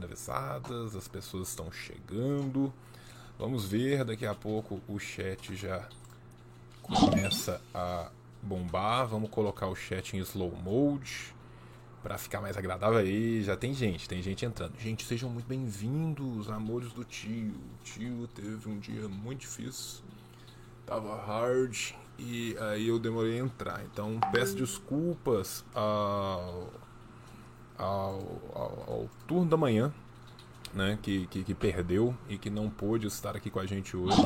avisadas, as pessoas estão chegando. Vamos ver, daqui a pouco o chat já começa a bombar. Vamos colocar o chat em slow mode para ficar mais agradável aí. Já tem gente, tem gente entrando. Gente, sejam muito bem-vindos, amores do tio. O tio teve um dia muito difícil. Tava hard e aí eu demorei a entrar. Então peço desculpas ao ao, ao, ao turno da manhã, né, que, que, que, perdeu e que não pôde estar aqui com a gente hoje.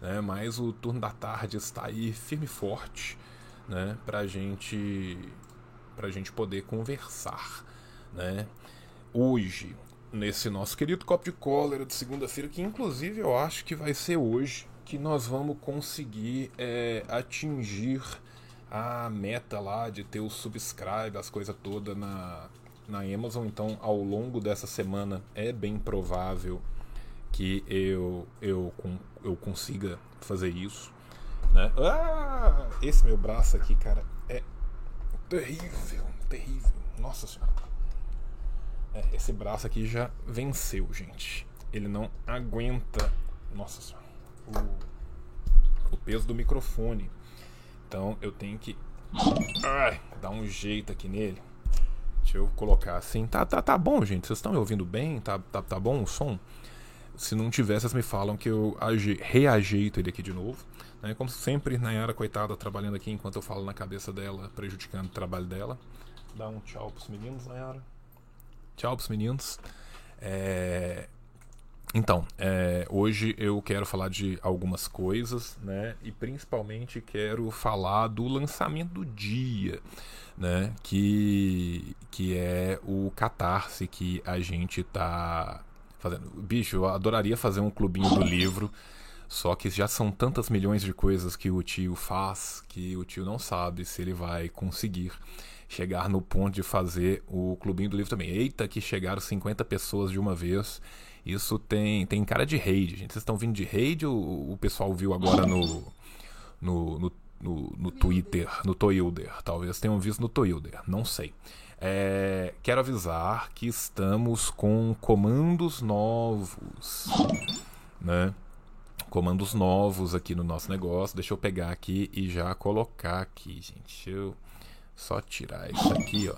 Né, mas o turno da tarde está aí firme e forte né, para gente, a gente poder conversar. Né. Hoje, nesse nosso querido copo de cólera de segunda-feira, que inclusive eu acho que vai ser hoje que nós vamos conseguir é, atingir a meta lá de ter o subscribe, as coisas todas na, na Amazon, então ao longo dessa semana é bem provável que eu, eu, eu consiga fazer isso. Né? Ah, esse meu braço aqui, cara, é terrível, terrível. Nossa senhora. É, esse braço aqui já venceu, gente. Ele não aguenta. Nossa senhora. O, o peso do microfone. Então eu tenho que dar um jeito aqui nele. Deixa eu colocar assim. Tá, tá, tá bom, gente. Vocês estão me ouvindo bem? Tá, tá, tá bom o som? Se não tiver, vocês me falam que eu reajeito ele aqui de novo. Né? Como sempre, Nayara, coitada, trabalhando aqui enquanto eu falo na cabeça dela, prejudicando o trabalho dela. Dá um tchau pros meninos, Nayara. Tchau pros meninos. É... Então, é, hoje eu quero falar de algumas coisas, né? E principalmente quero falar do lançamento do dia né? Que, que é o catarse que a gente tá fazendo. Bicho, eu adoraria fazer um clubinho do livro, só que já são tantas milhões de coisas que o tio faz que o tio não sabe se ele vai conseguir chegar no ponto de fazer o clubinho do livro também. Eita, que chegaram 50 pessoas de uma vez. Isso tem, tem cara de raid, gente. Vocês estão vindo de raid ou o pessoal viu agora no, no, no no, no Twitter, no Toilder. Talvez tenham visto no Toilder, não sei. É, quero avisar que estamos com comandos novos, né? Comandos novos aqui no nosso negócio. Deixa eu pegar aqui e já colocar aqui, gente. Deixa eu só tirar isso aqui, ó.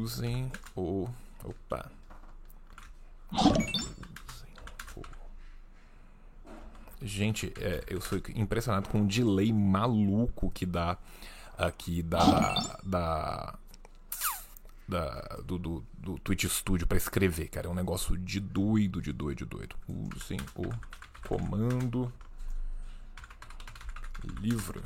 Usem o. Opa! Gente, é, eu sou impressionado com o delay maluco que dá aqui da. da. da do, do, do Twitch Studio para escrever, cara. É um negócio de doido, de doido, de doido. Usem o comando livro.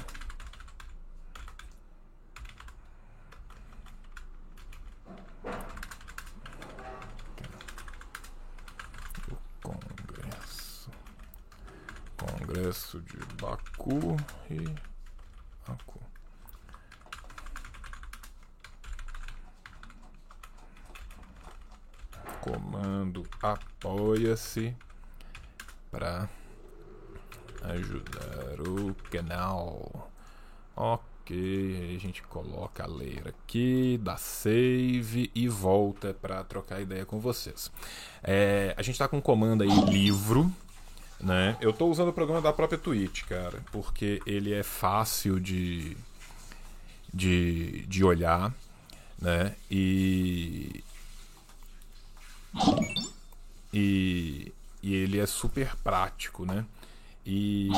Congresso de Baku e Baku. Comando apoia-se para ajudar o canal. Ok, a gente coloca a ler aqui, dá save e volta para trocar ideia com vocês. É, a gente está com um comando aí livro né? Eu estou usando o programa da própria Twitch, cara, porque ele é fácil de, de, de olhar, né? E, e, e ele é super prático, né? E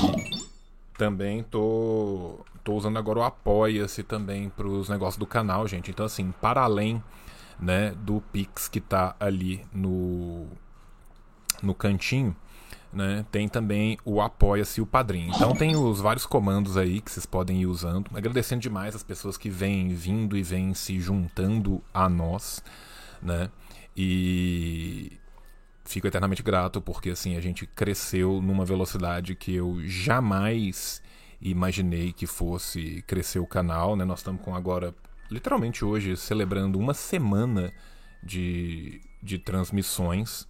também tô, tô usando agora o Apoia-se também para os negócios do canal, gente. Então, assim, para além né, do Pix que tá ali no, no cantinho, né, tem também o Apoia-se o Padrinho. Então tem os vários comandos aí que vocês podem ir usando. Agradecendo demais as pessoas que vêm vindo e vêm se juntando a nós, né? E fico eternamente grato porque assim a gente cresceu numa velocidade que eu jamais imaginei que fosse crescer o canal, né? Nós estamos com agora literalmente hoje celebrando uma semana de, de transmissões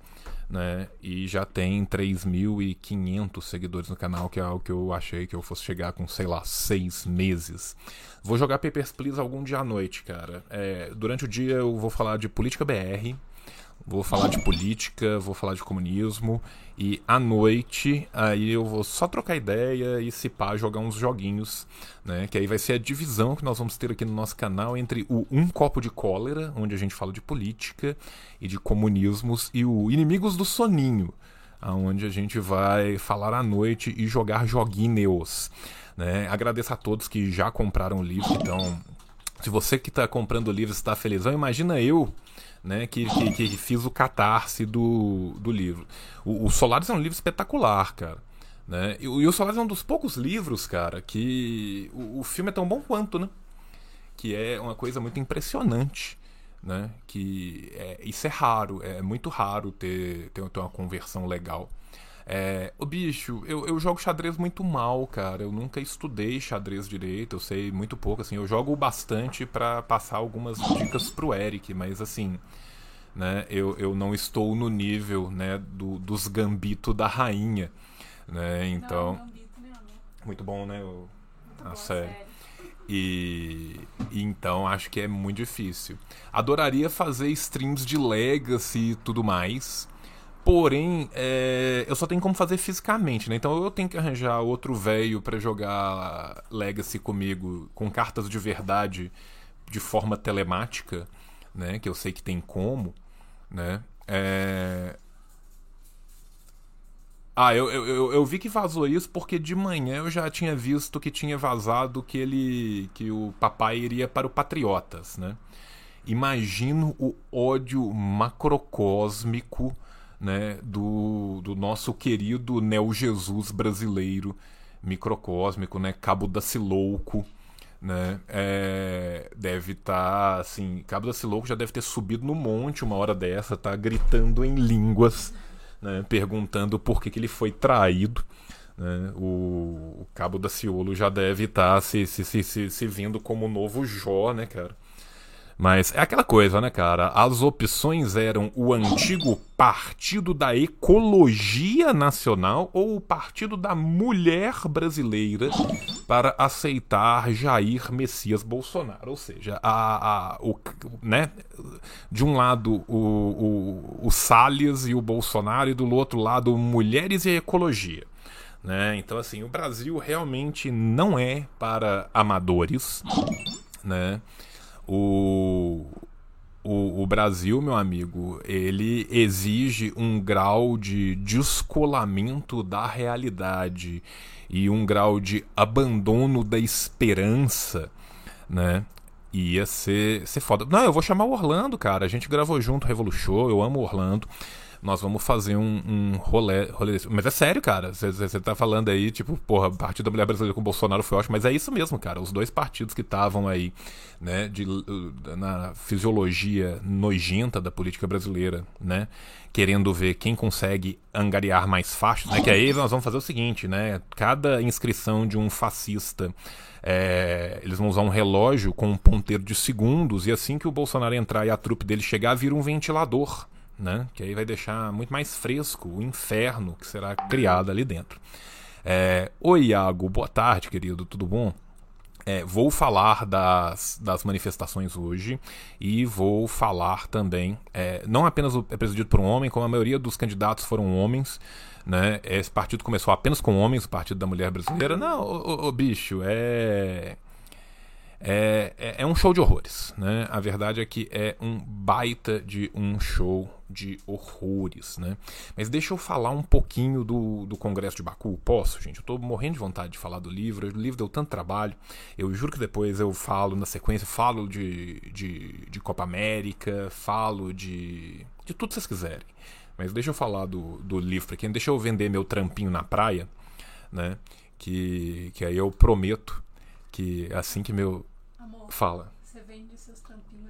né? E já tem 3.500 seguidores no canal, que é algo que eu achei que eu fosse chegar com, sei lá, seis meses. Vou jogar Papers, Please algum dia à noite, cara. É, durante o dia eu vou falar de política BR, vou falar de política, vou falar de comunismo e à noite aí eu vou só trocar ideia e se pá jogar uns joguinhos, né? Que aí vai ser a divisão que nós vamos ter aqui no nosso canal entre o Um Copo de Cólera, onde a gente fala de política e de comunismos, e o Inimigos do Soninho, aonde a gente vai falar à noite e jogar joguinhos. Né? Agradeço a todos que já compraram o livro, então se você que está comprando o livro está felizão, imagina eu né, que, que, que, fiz o catarse do, do livro. O, o Solaris é um livro espetacular, cara. Né? E, e o Solaris é um dos poucos livros, cara, que o, o filme é tão bom quanto, né? Que é uma coisa muito impressionante. Né? Que é, isso é raro, é muito raro ter, ter, ter uma conversão legal. É, o bicho, eu, eu jogo xadrez muito mal, cara. Eu nunca estudei xadrez direito, eu sei muito pouco, assim. Eu jogo bastante para passar algumas dicas pro Eric, mas assim, né? Eu, eu não estou no nível, né, do, dos gambito da rainha, né? Então, não, muito bom, né? O, a série. E, e, então acho que é muito difícil. Adoraria fazer streams de Legacy e tudo mais. Porém, é, eu só tenho como fazer fisicamente, né? Então eu tenho que arranjar outro velho para jogar Legacy comigo com cartas de verdade de forma telemática, né? Que eu sei que tem como, né? É... Ah, eu, eu, eu vi que vazou isso porque de manhã eu já tinha visto que tinha vazado que ele. que o papai iria para o Patriotas, né? Imagino o ódio macrocósmico né, do, do nosso querido Neo Jesus brasileiro, microcósmico, né, Cabo da Silouco, né, é, deve estar, tá, assim, Cabo da Silouco já deve ter subido no monte uma hora dessa, tá gritando em línguas, né, perguntando por que, que ele foi traído, né, o, o Cabo da Ciolo já deve estar tá se, se, se, se, se vendo como o novo Jó, né, cara, mas é aquela coisa, né, cara? As opções eram o antigo Partido da Ecologia Nacional ou o Partido da Mulher Brasileira para aceitar Jair Messias Bolsonaro. Ou seja, a, a, o, né, de um lado o, o, o Salles e o Bolsonaro e do outro lado mulheres e ecologia. Né? Então, assim, o Brasil realmente não é para amadores, né? O, o, o, Brasil, meu amigo, ele exige um grau de descolamento da realidade e um grau de abandono da esperança, né? Ia ser, ser foda. Não, eu vou chamar o Orlando, cara. A gente gravou junto Revolution, eu amo Orlando nós vamos fazer um, um rolê, rolê desse. Mas é sério, cara. Você tá falando aí, tipo, porra, o Partido da Mulher Brasileira com o Bolsonaro foi ótimo, mas é isso mesmo, cara. Os dois partidos que estavam aí, né, de, na fisiologia nojenta da política brasileira, né, querendo ver quem consegue angariar mais faixas, né, que aí nós vamos fazer o seguinte, né, cada inscrição de um fascista é, eles vão usar um relógio com um ponteiro de segundos e assim que o Bolsonaro entrar e a trupe dele chegar, vira um ventilador né? Que aí vai deixar muito mais fresco o inferno que será criado ali dentro. É, Oi, Iago, boa tarde, querido, tudo bom? É, vou falar das, das manifestações hoje e vou falar também, é, não apenas é presidido por um homem, como a maioria dos candidatos foram homens, né? Esse partido começou apenas com homens, o Partido da Mulher Brasileira. Não, o, bicho, é é, é, é, um show de horrores, né? A verdade é que é um baita de um show de horrores, né? Mas deixa eu falar um pouquinho do, do Congresso de Baku. Posso, gente? Eu tô morrendo de vontade de falar do livro. O livro deu tanto trabalho. Eu juro que depois eu falo na sequência, falo de, de, de Copa América, falo de, de tudo que vocês quiserem. Mas deixa eu falar do, do livro quem. Deixa eu vender meu trampinho na praia, né? Que, que aí eu prometo que assim que meu Amor, Fala.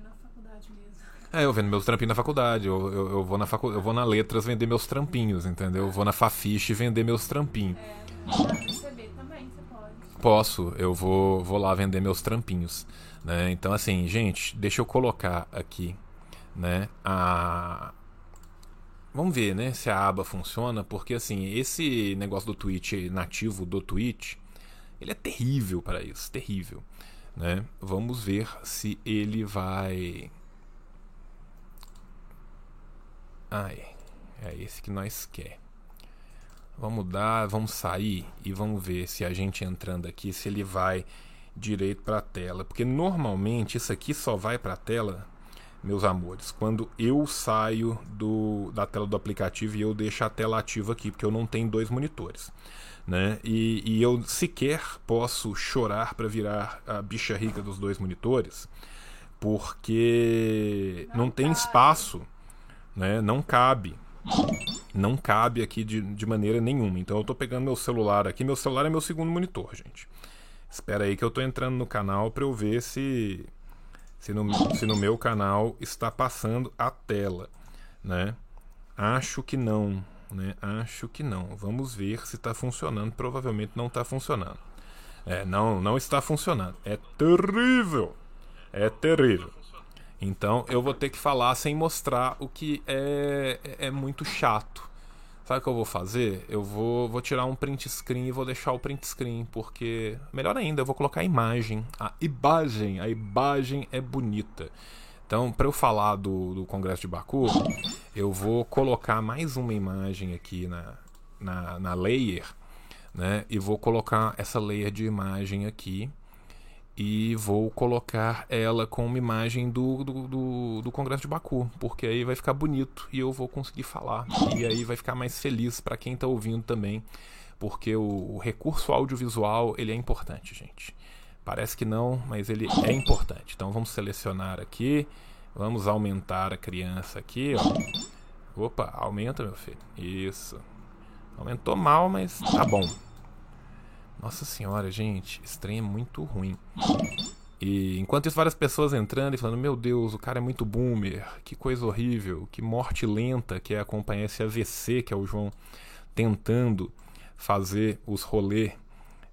Na faculdade mesmo. É, eu vendo meus trampinhos na faculdade. Eu, eu, eu vou na facu... eu vou na Letras vender meus trampinhos, entendeu? Eu vou na Fafiche vender meus trampinhos. É, receber também, você pode. Posso, eu vou, vou lá vender meus trampinhos. Né? Então, assim, gente, deixa eu colocar aqui né, a, vamos ver, né, se a aba funciona, porque assim, esse negócio do Twitch nativo do Twitch, ele é terrível para isso, terrível, né? Vamos ver se ele vai Ai, é esse que nós quer. Vamos dar, vamos sair e vamos ver se a gente entrando aqui se ele vai direito para a tela, porque normalmente isso aqui só vai para a tela meus amores, quando eu saio do, da tela do aplicativo e eu deixo a tela ativa aqui, porque eu não tenho dois monitores. Né? E, e eu sequer posso chorar para virar a bicha rica dos dois monitores, porque não, não tem espaço, né? não cabe. Não cabe aqui de, de maneira nenhuma. Então eu estou pegando meu celular aqui. Meu celular é meu segundo monitor, gente. Espera aí que eu estou entrando no canal para eu ver se se no, se no meu canal está passando a tela, né? Acho que não, né? Acho que não. Vamos ver se está funcionando. Provavelmente não está funcionando. É, não, não está funcionando. É terrível. É terrível. Então eu vou ter que falar sem mostrar o que é, é muito chato. Sabe o que eu vou fazer? Eu vou, vou tirar um print screen e vou deixar o print screen, porque, melhor ainda, eu vou colocar a imagem. A imagem, a imagem é bonita. Então, para eu falar do, do Congresso de Baku, eu vou colocar mais uma imagem aqui na, na, na layer, né? E vou colocar essa layer de imagem aqui e vou colocar ela com uma imagem do, do, do, do, Congresso de Baku, porque aí vai ficar bonito e eu vou conseguir falar. E aí vai ficar mais feliz para quem está ouvindo também, porque o, o, recurso audiovisual ele é importante, gente. Parece que não, mas ele é importante. Então vamos selecionar aqui, vamos aumentar a criança aqui, ó. Opa, aumenta, meu filho. Isso. Aumentou mal, mas tá bom. Nossa senhora, gente, trem é muito ruim. E enquanto isso, várias pessoas entrando e falando: Meu Deus, o cara é muito boomer, que coisa horrível, que morte lenta que é acompanhar esse AVC que é o João tentando fazer os rolê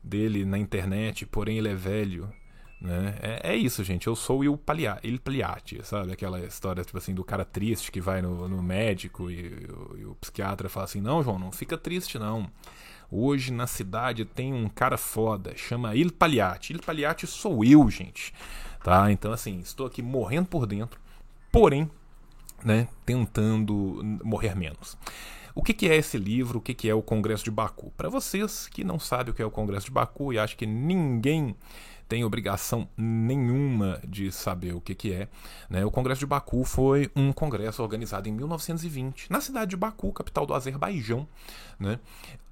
dele na internet, porém ele é velho. Né? É, é isso, gente. Eu sou o Il Pagliatti, sabe? Aquela história tipo assim, do cara triste que vai no, no médico e, e, e o psiquiatra fala assim: Não, João, não fica triste, não. Hoje na cidade tem um cara foda, chama Il Pagliatti. Il Pagliatti sou eu, gente. Tá? Então assim, estou aqui morrendo por dentro, porém, né, tentando morrer menos. O que, que, é esse livro? O que, que é o Congresso de Baku? Para vocês que não sabem o que é o Congresso de Baku e acham que ninguém tem obrigação nenhuma de saber o que, que é. Né? O Congresso de Baku foi um congresso organizado em 1920 na cidade de Baku, capital do Azerbaijão. Né?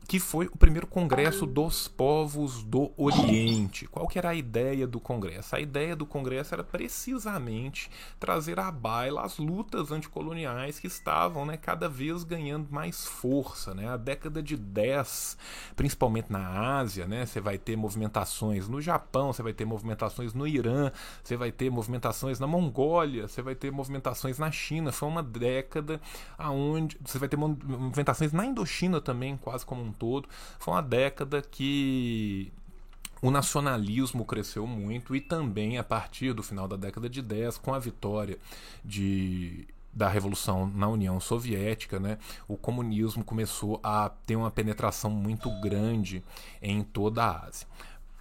Que foi o primeiro congresso dos povos do Oriente. Qual que era a ideia do congresso? A ideia do congresso era precisamente trazer à baila as lutas anticoloniais que estavam né, cada vez ganhando mais força. Né? A década de 10, principalmente na Ásia, né, você vai ter movimentações no Japão, você vai ter movimentações no Irã, você vai ter movimentações na Mongólia, você vai ter movimentações na China. Foi uma década aonde você vai ter movimentações na Indochina também, quase como um todo. Foi uma década que o nacionalismo cresceu muito e também a partir do final da década de 10, com a vitória de da revolução na União Soviética, né, o comunismo começou a ter uma penetração muito grande em toda a Ásia.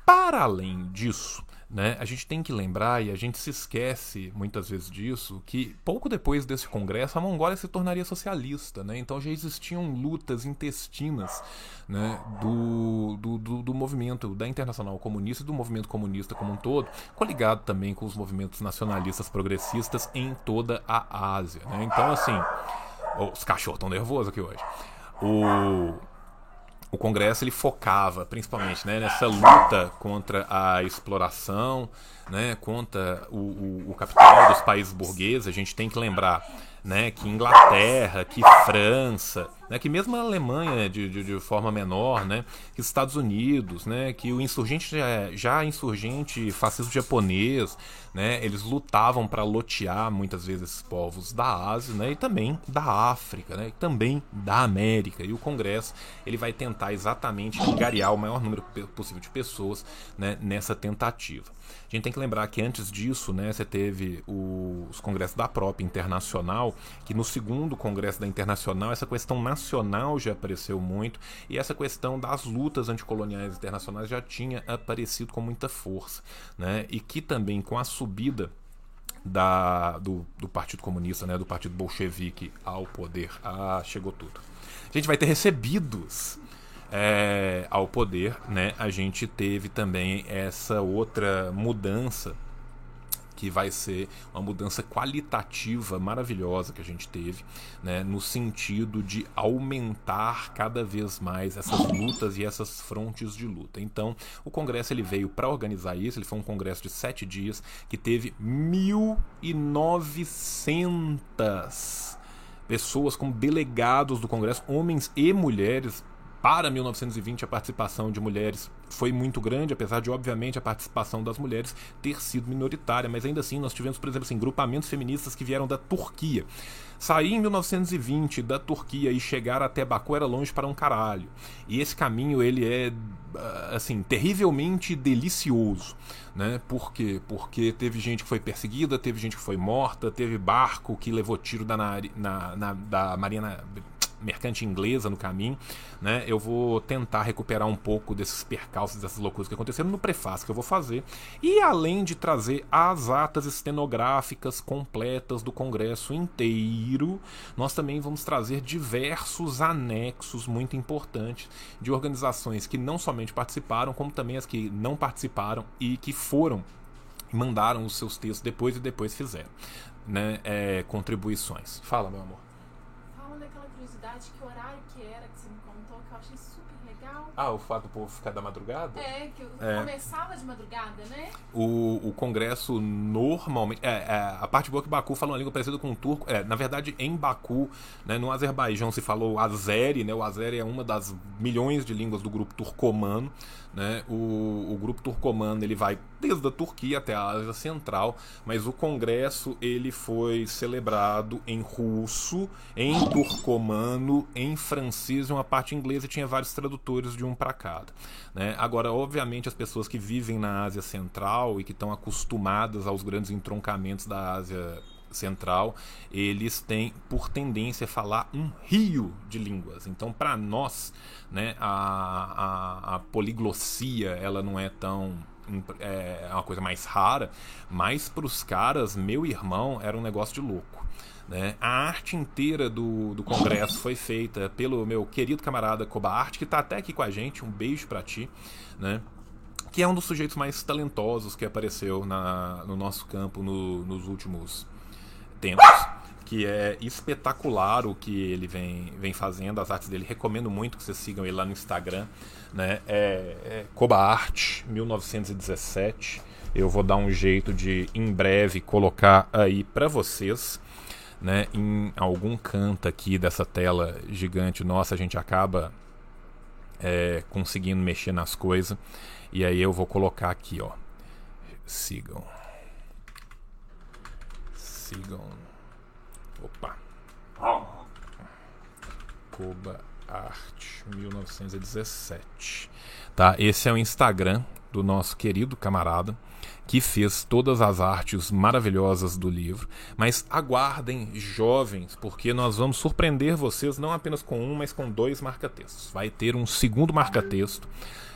Para além disso, né? A gente tem que lembrar, e a gente se esquece muitas vezes disso, que pouco depois desse congresso a Mongólia se tornaria socialista. Né? Então já existiam lutas intestinas né, do, do, do, do movimento da Internacional Comunista e do movimento comunista como um todo, coligado também com os movimentos nacionalistas progressistas em toda a Ásia. Né? Então, assim, os cachorros estão nervosos aqui hoje. O o Congresso ele focava principalmente né, nessa luta contra a exploração, né, contra o, o, o capital dos países burgueses. A gente tem que lembrar né, que Inglaterra, que França, né, que mesmo a Alemanha de, de, de, forma menor, né, que Estados Unidos, né, que o insurgente já, insurgente fascismo japonês, né, eles lutavam para lotear muitas vezes esses povos da Ásia, né, e também da África, né, e também da América. E o Congresso ele vai tentar exatamente angariar o maior número possível de pessoas, né, nessa tentativa. A gente tem que lembrar que antes disso, né, você teve os congressos da própria internacional que no segundo Congresso da Internacional essa questão nacional já apareceu muito e essa questão das lutas anticoloniais internacionais já tinha aparecido com muita força, né? E que também com a subida da, do, do Partido Comunista, né, do Partido Bolchevique ao poder, ah, chegou tudo. A gente vai ter recebidos é, ao poder, né? A gente teve também essa outra mudança que vai ser uma mudança qualitativa maravilhosa que a gente teve, né, no sentido de aumentar cada vez mais essas lutas e essas frontes de luta. Então, o Congresso ele veio para organizar isso, ele foi um congresso de sete dias que teve 1.900 pessoas como delegados do Congresso, homens e mulheres, para 1920 a participação de mulheres foi muito grande, apesar de, obviamente, a participação das mulheres ter sido minoritária, mas ainda assim nós tivemos, por exemplo, assim, grupamentos feministas que vieram da Turquia. Sair em 1920 da Turquia e chegar até Baku era longe para um caralho. E esse caminho ele é ah, assim terrivelmente delicioso, né? Por quê? Porque teve gente que foi perseguida, teve gente que foi morta, teve barco que levou tiro da, na, na, da Marinha mercante inglesa no caminho, né? Eu vou tentar recuperar um pouco desses percalços, dessas loucuras que aconteceram no prefácio que eu vou fazer. E além de trazer as atas estenográficas completas do Congresso inteiro, nós também vamos trazer diversos anexos muito importantes de organizações que não somente participaram, como também as que não participaram e que foram mandaram os seus textos depois e depois fizeram né, é, contribuições. Fala, meu amor curiosidade que horário que era que você me contou, que eu achei super legal. Ah, o fato do povo ficar da madrugada? É, que é. começava de madrugada, né? O, o congresso normalmente. É, é, a parte boa é que Baku fala uma língua parecida com o turco. É, na verdade, em Baku, né, no Azerbaijão se falou Azeri, né? O Azeri é uma das milhões de línguas do grupo turcomano. Né? O, o grupo turcomano ele vai desde a Turquia até a Ásia Central, mas o congresso ele foi celebrado em russo, em turcomano, em francês e uma parte inglesa tinha vários tradutores de um para cada. Né? Agora, obviamente, as pessoas que vivem na Ásia Central e que estão acostumadas aos grandes entroncamentos da Ásia Central, eles têm por tendência falar um rio de línguas. Então, para nós, né, a, a, a poliglossia ela não é tão é, é uma coisa mais rara, mas para os caras, meu irmão, era um negócio de louco. Né? A arte inteira do, do congresso foi feita pelo meu querido camarada Koba Arte, que está até aqui com a gente. Um beijo para ti. Né? Que é um dos sujeitos mais talentosos que apareceu na, no nosso campo no, nos últimos que é espetacular o que ele vem, vem fazendo, as artes dele. Recomendo muito que vocês sigam ele lá no Instagram. Né? É, é Koba Art 1917. Eu vou dar um jeito de, em breve, colocar aí para vocês. Né, em algum canto aqui dessa tela gigante nossa, a gente acaba é, conseguindo mexer nas coisas. E aí eu vou colocar aqui, ó. Sigam. Sigam Opa. Koba Art 1917. Tá? Esse é o Instagram do nosso querido camarada que fez todas as artes maravilhosas do livro. Mas aguardem, jovens, porque nós vamos surpreender vocês não apenas com um, mas com dois marca-textos. Vai ter um segundo marca-texto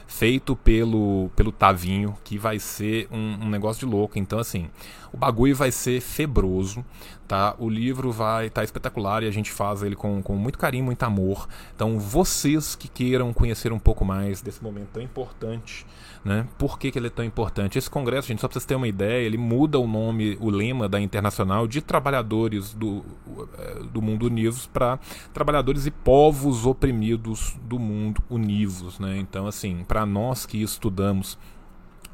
feito pelo, pelo Tavinho, que vai ser um, um, negócio de louco. Então, assim, o bagulho vai ser febroso, tá? O livro vai estar tá espetacular e a gente faz ele com, com muito carinho, muito amor. Então, vocês que queiram conhecer um pouco mais desse momento tão importante né? Por que, que ele é tão importante? Esse congresso, gente, só para vocês terem uma ideia, ele muda o nome, o lema da Internacional de Trabalhadores do, eh, do Mundo Univos para Trabalhadores e Povos Oprimidos do Mundo Univos. Né? Então, assim, para nós que estudamos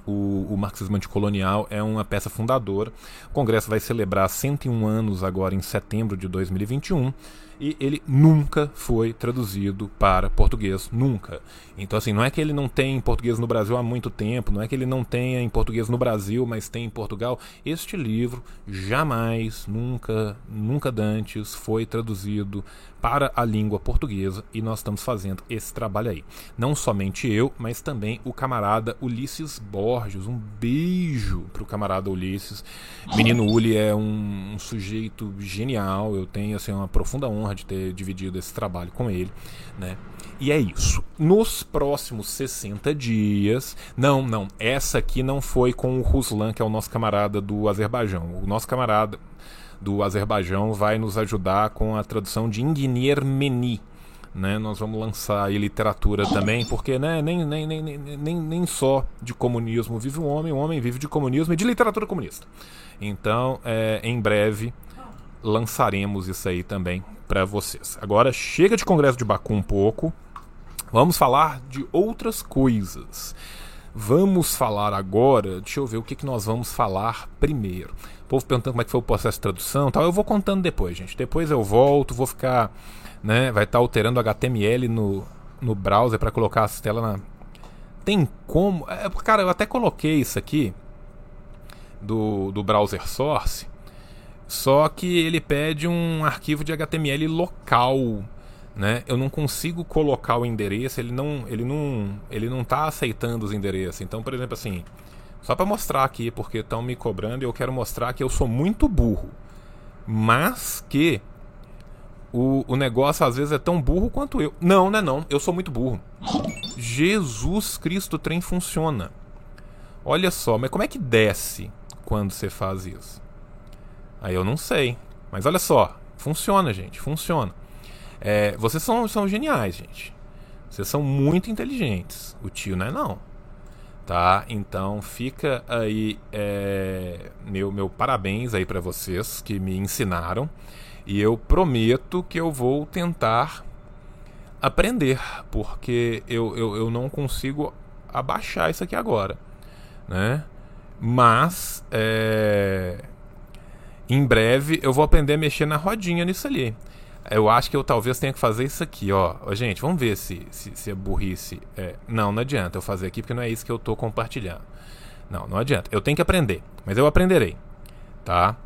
o, o, marxismo anticolonial é uma peça fundadora. O Congresso vai celebrar 101 anos agora em setembro de 2021 e ele nunca foi traduzido para português, nunca. Então assim, não é que ele não tem em português no Brasil há muito tempo, não é que ele não tenha em português no Brasil, mas tem em Portugal. Este livro jamais, nunca, nunca dantes foi traduzido para a língua portuguesa e nós estamos fazendo esse trabalho aí. Não somente eu, mas também o camarada Ulisses Borges. Um beijo pro camarada Ulisses. Menino Uli é um, um, sujeito genial. Eu tenho assim, uma profunda honra de ter dividido esse trabalho com ele. Né? E é isso. Nos próximos 60 dias. Não, não. Essa aqui não foi com o Ruslan, que é o nosso camarada do Azerbaijão. O nosso camarada do Azerbaijão vai nos ajudar com a tradução de Ingenier Meni né? Nós vamos lançar aí literatura também, porque né, nem, nem, nem, nem, nem só de comunismo vive o homem, o homem vive de comunismo e de literatura comunista. Então, é, em breve, lançaremos isso aí também para vocês. Agora, chega de Congresso de Baku um pouco, vamos falar de outras coisas. Vamos falar agora, deixa eu ver o que, que nós vamos falar primeiro. O povo perguntando como é que foi o processo de tradução tal. Eu vou contando depois, gente. Depois eu volto, vou ficar né? Vai estar tá alterando HTML no, no browser para colocar as telas na. Tem como. É, cara, eu até coloquei isso aqui do, do browser source. Só que ele pede um arquivo de HTML local, né? Eu não consigo colocar o endereço, ele não, ele não, ele não tá aceitando os endereços. Então, por exemplo, assim, só para mostrar aqui porque estão me cobrando, eu quero mostrar que eu sou muito burro, mas que o, o negócio às vezes é tão burro quanto eu. Não, não é não. Eu sou muito burro. Jesus Cristo, o trem funciona. Olha só, mas como é que desce quando você faz isso? Aí eu não sei. Mas olha só, funciona, gente, funciona. É, vocês são, são geniais, gente. Vocês são muito inteligentes. O tio não é não. Tá? Então fica aí é, meu, meu parabéns aí para vocês que me ensinaram. E eu prometo que eu vou tentar aprender, porque eu, eu, eu não consigo abaixar isso aqui agora. Né? Mas é... em breve eu vou aprender a mexer na rodinha nisso ali. Eu acho que eu talvez tenha que fazer isso aqui, ó. Gente, vamos ver se, se, se é burrice. É... Não, não adianta eu fazer aqui porque não é isso que eu estou compartilhando. Não, não adianta. Eu tenho que aprender, mas eu aprenderei, tá?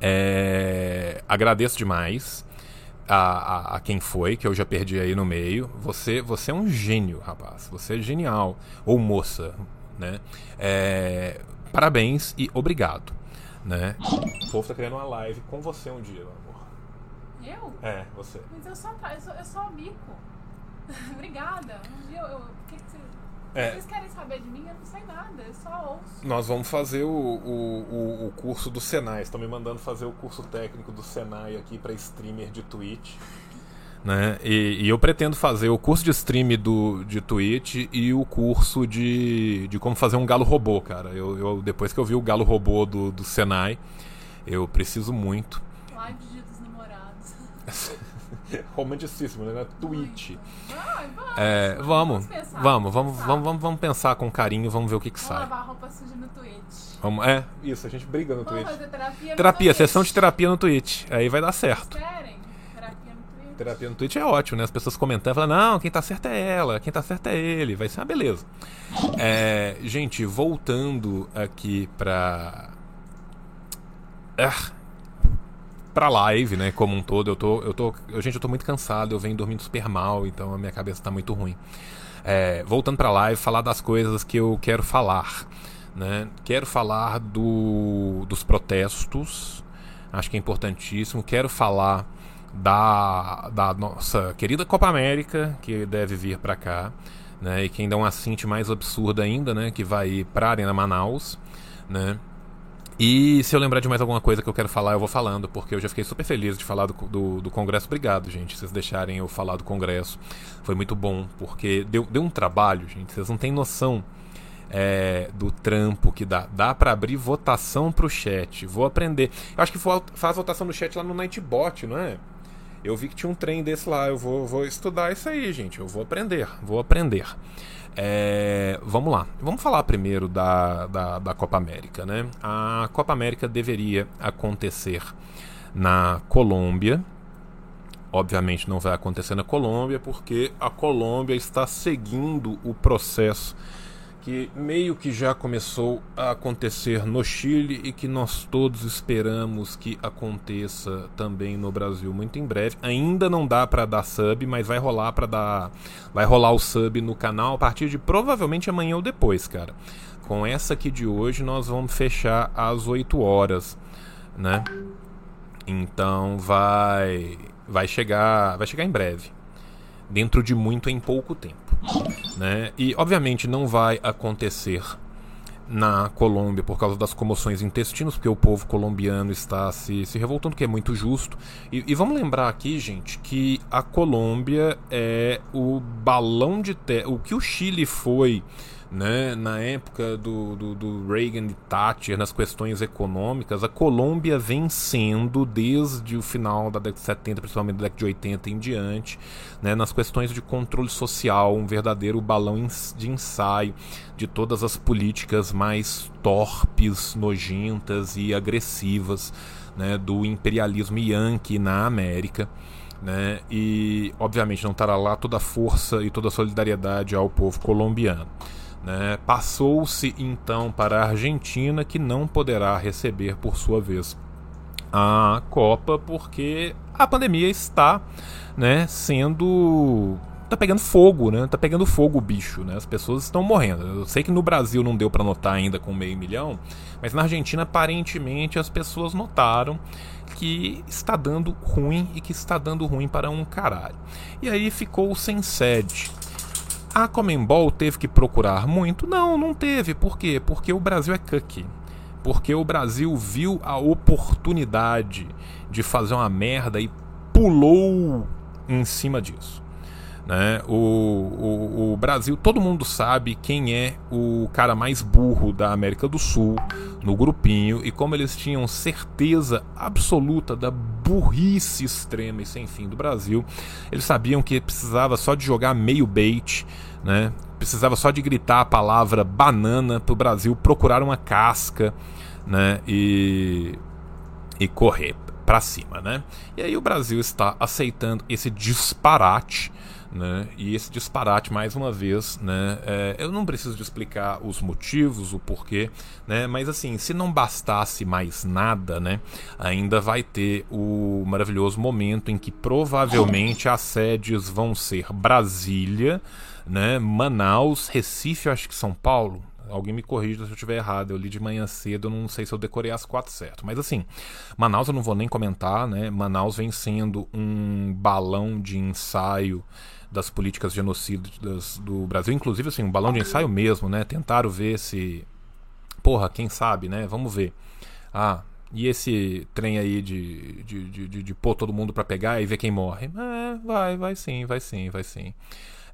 É, agradeço demais a, a, a, quem foi, que eu já perdi aí no meio. Você, você é um gênio, rapaz. Você é genial. Ou moça, né? É, parabéns e obrigado. Né? O povo tá criando uma live com você um dia, meu amor. Eu? É, você. Mas eu só, eu só, eu só bico. Obrigada. Um dia eu. eu que que você... É. Vocês querem saber de mim? Eu não sei nada, eu só ouço. Nós vamos fazer o, o, o, o curso do Senai. Estão me mandando fazer o curso técnico do Senai aqui para streamer de Twitch. Né? E, e, eu pretendo fazer o curso de stream do, de Twitch e o curso de, de como fazer um galo robô, cara. Eu, eu depois que eu vi o galo robô do, do Senai, eu preciso muito. Live de dia dos namorados. romanticíssimo, né? Twitch. Vai, vai. É, vamos, vamos, vamos, vamos, vamos, vamos, vamos, pensar com carinho, vamos ver o que, que vamos sai. lavar roupa suja no Twitch. Vamos, é, isso, a gente briga no vamos Twitch. Fazer terapia, terapia no sessão Twitch. de terapia no Twitch. Aí vai dar certo. Terapia no Twitch. É ótimo, né? As pessoas comentando, falando, não, quem tá certo é ela, quem tá certo é ele. Vai ser uma beleza. É, gente, voltando aqui pra. Ah, pra live, né, como um todo. Eu tô, eu tô, gente, eu tô muito cansado, eu venho dormindo super mal, então a minha cabeça tá muito ruim. É, voltando pra live, falar das coisas que eu quero falar, né? Quero falar do, dos protestos, acho que é importantíssimo. Quero falar da, da nossa querida Copa América, que deve vir para cá, né? E quem dá uma cinte mais absurda ainda, né? Que vai pra Arena Manaus, né? E se eu lembrar de mais alguma coisa que eu quero falar, eu vou falando, porque eu já fiquei super feliz de falar do, do, do Congresso. Obrigado, gente, vocês deixarem eu falar do Congresso. Foi muito bom, porque deu, deu um trabalho, gente, vocês não têm noção é, do trampo que dá. Dá para abrir votação pro chat. Vou aprender. Eu acho que faz votação no chat lá no Nightbot, não é? Eu vi que tinha um trem desse lá. Eu vou, vou estudar isso aí, gente. Eu vou aprender. Vou aprender. É, vamos lá. Vamos falar primeiro da, da, da, Copa América. Né? A Copa América deveria acontecer na Colômbia. Obviamente não vai acontecer na Colômbia, porque a Colômbia está seguindo o processo que meio que já começou a acontecer no Chile e que nós todos esperamos que aconteça também no Brasil muito em breve. Ainda não dá para dar sub, mas vai rolar para dar, vai rolar o sub no canal a partir de provavelmente amanhã ou depois, cara. Com essa aqui de hoje nós vamos fechar às 8 horas, né? Então vai vai chegar, vai chegar em breve. Dentro de muito em pouco tempo. Né? E, obviamente, não vai acontecer na Colômbia por causa das comoções intestinos, porque o povo colombiano está se, se revoltando, que é muito justo. E, e vamos lembrar aqui, gente, que a Colômbia é o balão de terra. O que o Chile foi né? Na época do, do, do, Reagan e Thatcher, nas questões econômicas, a Colômbia vem sendo, desde o final da década de 70, principalmente da década de 80 em diante, né? nas questões de controle social, um verdadeiro balão de ensaio de todas as políticas mais torpes, nojentas e agressivas né? do imperialismo yankee na América. Né? E obviamente não estará lá toda a força e toda a solidariedade ao povo colombiano. Né? Passou-se então para a Argentina, que não poderá receber, por sua vez, a Copa, porque a pandemia está né, sendo. Tá pegando fogo, né? Tá pegando fogo o bicho, né? As pessoas estão morrendo. Eu sei que no Brasil não deu para notar ainda com meio milhão, mas na Argentina aparentemente as pessoas notaram que está dando ruim e que está dando ruim para um caralho. E aí ficou sem sede. A Comembol teve que procurar muito? Não, não teve. Por quê? Porque o Brasil é cuck. Porque o Brasil viu a oportunidade de fazer uma merda e pulou em cima disso. Né? O, o, o, Brasil, todo mundo sabe quem é o cara mais burro da América do Sul no grupinho e como eles tinham certeza absoluta da burrice extrema e sem fim do Brasil, eles sabiam que precisava só de jogar meio bait, né? precisava só de gritar a palavra banana para o Brasil procurar uma casca né? e, e correr para cima. Né? E aí o Brasil está aceitando esse disparate né? E esse disparate, mais uma vez, né? É, eu não preciso de explicar os motivos, o porquê, né? Mas assim, se não bastasse mais nada, né? Ainda vai ter o maravilhoso momento em que provavelmente as sedes vão ser Brasília, né? Manaus, Recife, eu acho que São Paulo, Alguém me corrija se eu estiver errado. Eu li de manhã cedo, não sei se eu decorei as quatro certo. Mas assim, Manaus eu não vou nem comentar, né? Manaus vem sendo um balão de ensaio das políticas genocidas do Brasil, inclusive assim, um balão de ensaio mesmo, né? Tentaram ver se. Porra, quem sabe, né? Vamos ver. Ah, e esse trem aí de, de, de, de, de pôr todo mundo para pegar e ver quem morre? É, vai, vai sim, vai sim, vai sim.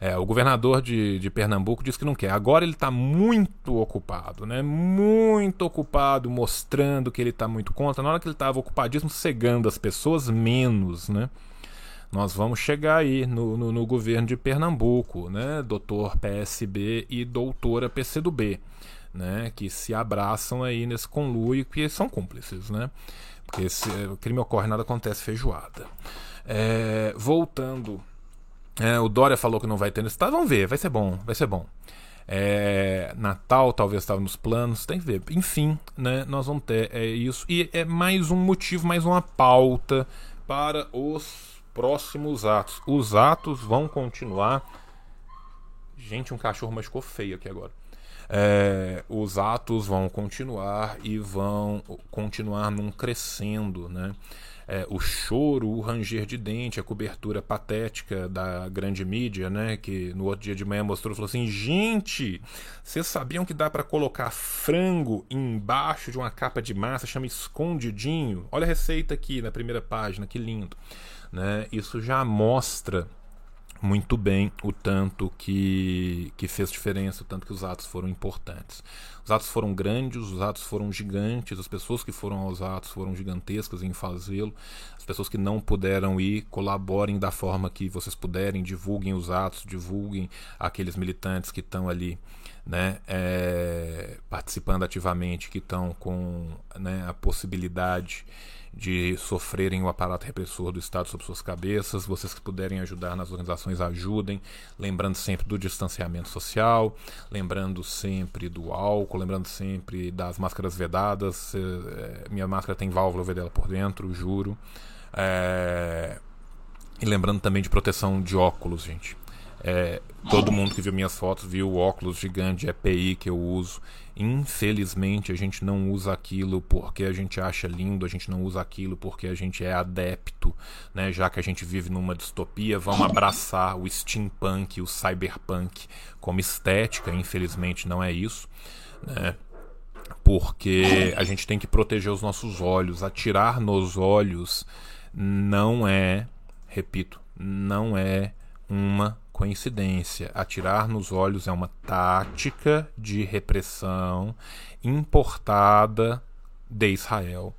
É, o governador de, de Pernambuco disse que não quer. Agora ele está muito ocupado, né? Muito ocupado, mostrando que ele está muito contra. Na hora que ele estava ocupadíssimo, cegando as pessoas, menos, né? Nós vamos chegar aí no, no, no, governo de Pernambuco, né? Doutor PSB e doutora PCdoB, né? Que se abraçam aí nesse conluio que são cúmplices, né? Porque se o crime ocorre, nada acontece feijoada. É, voltando, é, o Dória falou que não vai ter no estado, vamos ver, vai ser bom, vai ser bom. É, Natal talvez estava nos planos, tem que ver. Enfim, né, nós vamos ter é, isso. E é mais um motivo, mais uma pauta para os próximos atos. Os atos vão continuar. Gente, um cachorro mas ficou feio aqui agora. É, os atos vão continuar e vão continuar num crescendo, né? É, o choro, o ranger de dente, a cobertura patética da grande mídia, né? Que no outro dia de manhã mostrou, falou assim: gente, vocês sabiam que dá para colocar frango embaixo de uma capa de massa, chama escondidinho? Olha a receita aqui na primeira página, que lindo né, isso já mostra muito bem o tanto que, que fez diferença, o tanto que os atos foram importantes. Os atos foram grandes, os atos foram gigantes, as pessoas que foram aos atos foram gigantescas em fazê-lo. As pessoas que não puderam ir, colaborem da forma que vocês puderem, divulguem os atos, divulguem aqueles militantes que estão ali. Né, é, participando ativamente, que estão com né, a possibilidade de sofrerem o aparato repressor do Estado sobre suas cabeças. Vocês que puderem ajudar nas organizações, ajudem. Lembrando sempre do distanciamento social, lembrando sempre do álcool, lembrando sempre das máscaras vedadas. É, minha máscara tem válvula, eu dela por dentro, juro. É... E lembrando também de proteção de óculos, gente. É, todo mundo que viu minhas fotos viu o óculos gigante EPI que eu uso. Infelizmente, a gente não usa aquilo porque a gente acha lindo, a gente não usa aquilo porque a gente é adepto, né? Já que a gente vive numa distopia, vamos abraçar o steampunk, o cyberpunk como estética. Infelizmente, não é isso, né? Porque a gente tem que proteger os nossos olhos. Atirar nos olhos não é, repito, não é uma coincidência. Atirar nos olhos é uma tática de repressão importada de Israel.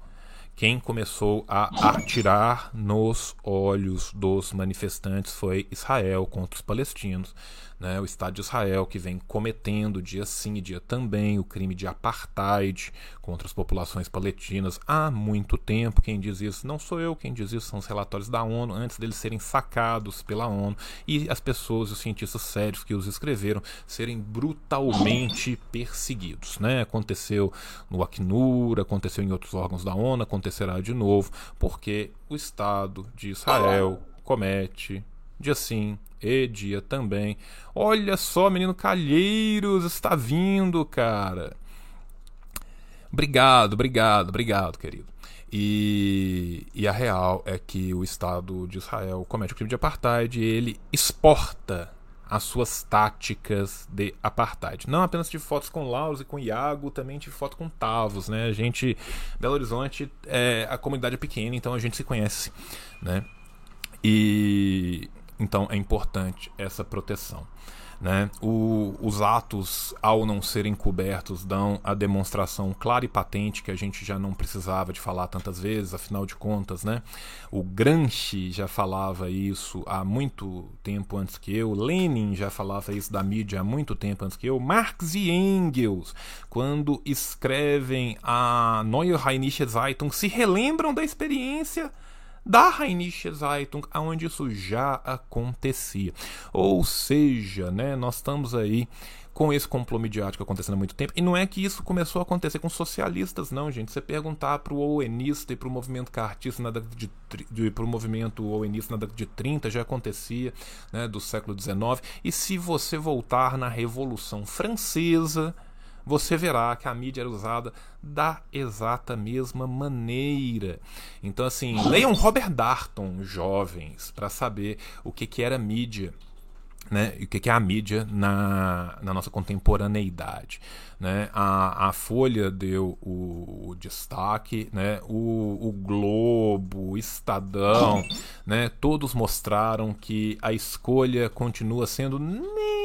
Quem começou a atirar nos olhos dos manifestantes foi Israel contra os palestinos né, o Estado de Israel, que vem cometendo dia sim e dia também o crime de apartheid contra as populações palestinas há muito tempo. Quem diz isso não sou eu, quem diz isso são os relatórios da ONU, antes deles serem sacados pela ONU e as pessoas, os cientistas sérios que os escreveram, serem brutalmente perseguidos. Né? Aconteceu no Acnur, aconteceu em outros órgãos da ONU, acontecerá de novo, porque o Estado de Israel comete dia sim e dia também. Olha só, menino Calheiros está vindo, cara. Obrigado, obrigado, obrigado, querido. E, e, a real é que o Estado de Israel comete o crime de apartheid e ele exporta as suas táticas de apartheid. Não apenas de fotos com Laus e com Iago, também de foto com Tavos, né? A gente, Belo Horizonte, é, a comunidade é pequena, então a gente se conhece, né? E então é importante essa proteção. Né? O, os atos, ao não serem cobertos, dão a demonstração clara e patente que a gente já não precisava de falar tantas vezes, afinal de contas, né? O Gramsci já falava isso há muito tempo antes que eu, Lenin já falava isso da mídia há muito tempo antes que eu, Marx e Engels, quando escrevem a Neue Rheinische Zeitung, se relembram da experiência da Rheinische Zeitung, onde isso já acontecia. Ou seja, né, nós estamos aí com esse complô midiático acontecendo há muito tempo. E não é que isso começou a acontecer com socialistas, não, gente. Você perguntar para o Owenista e para o movimento cartista na década de, de para o movimento Owenista na década de 30 já acontecia, né, do século XIX. E se você voltar na Revolução Francesa, você verá que a mídia era usada da exata mesma maneira. Então, assim, leiam Robert Darton, jovens, para saber o que, que era mídia. Né, e o que é a mídia na, na nossa contemporaneidade. Né? A, a Folha deu o, o destaque, né? o, o Globo, o Estadão, né? todos mostraram que a escolha continua sendo nem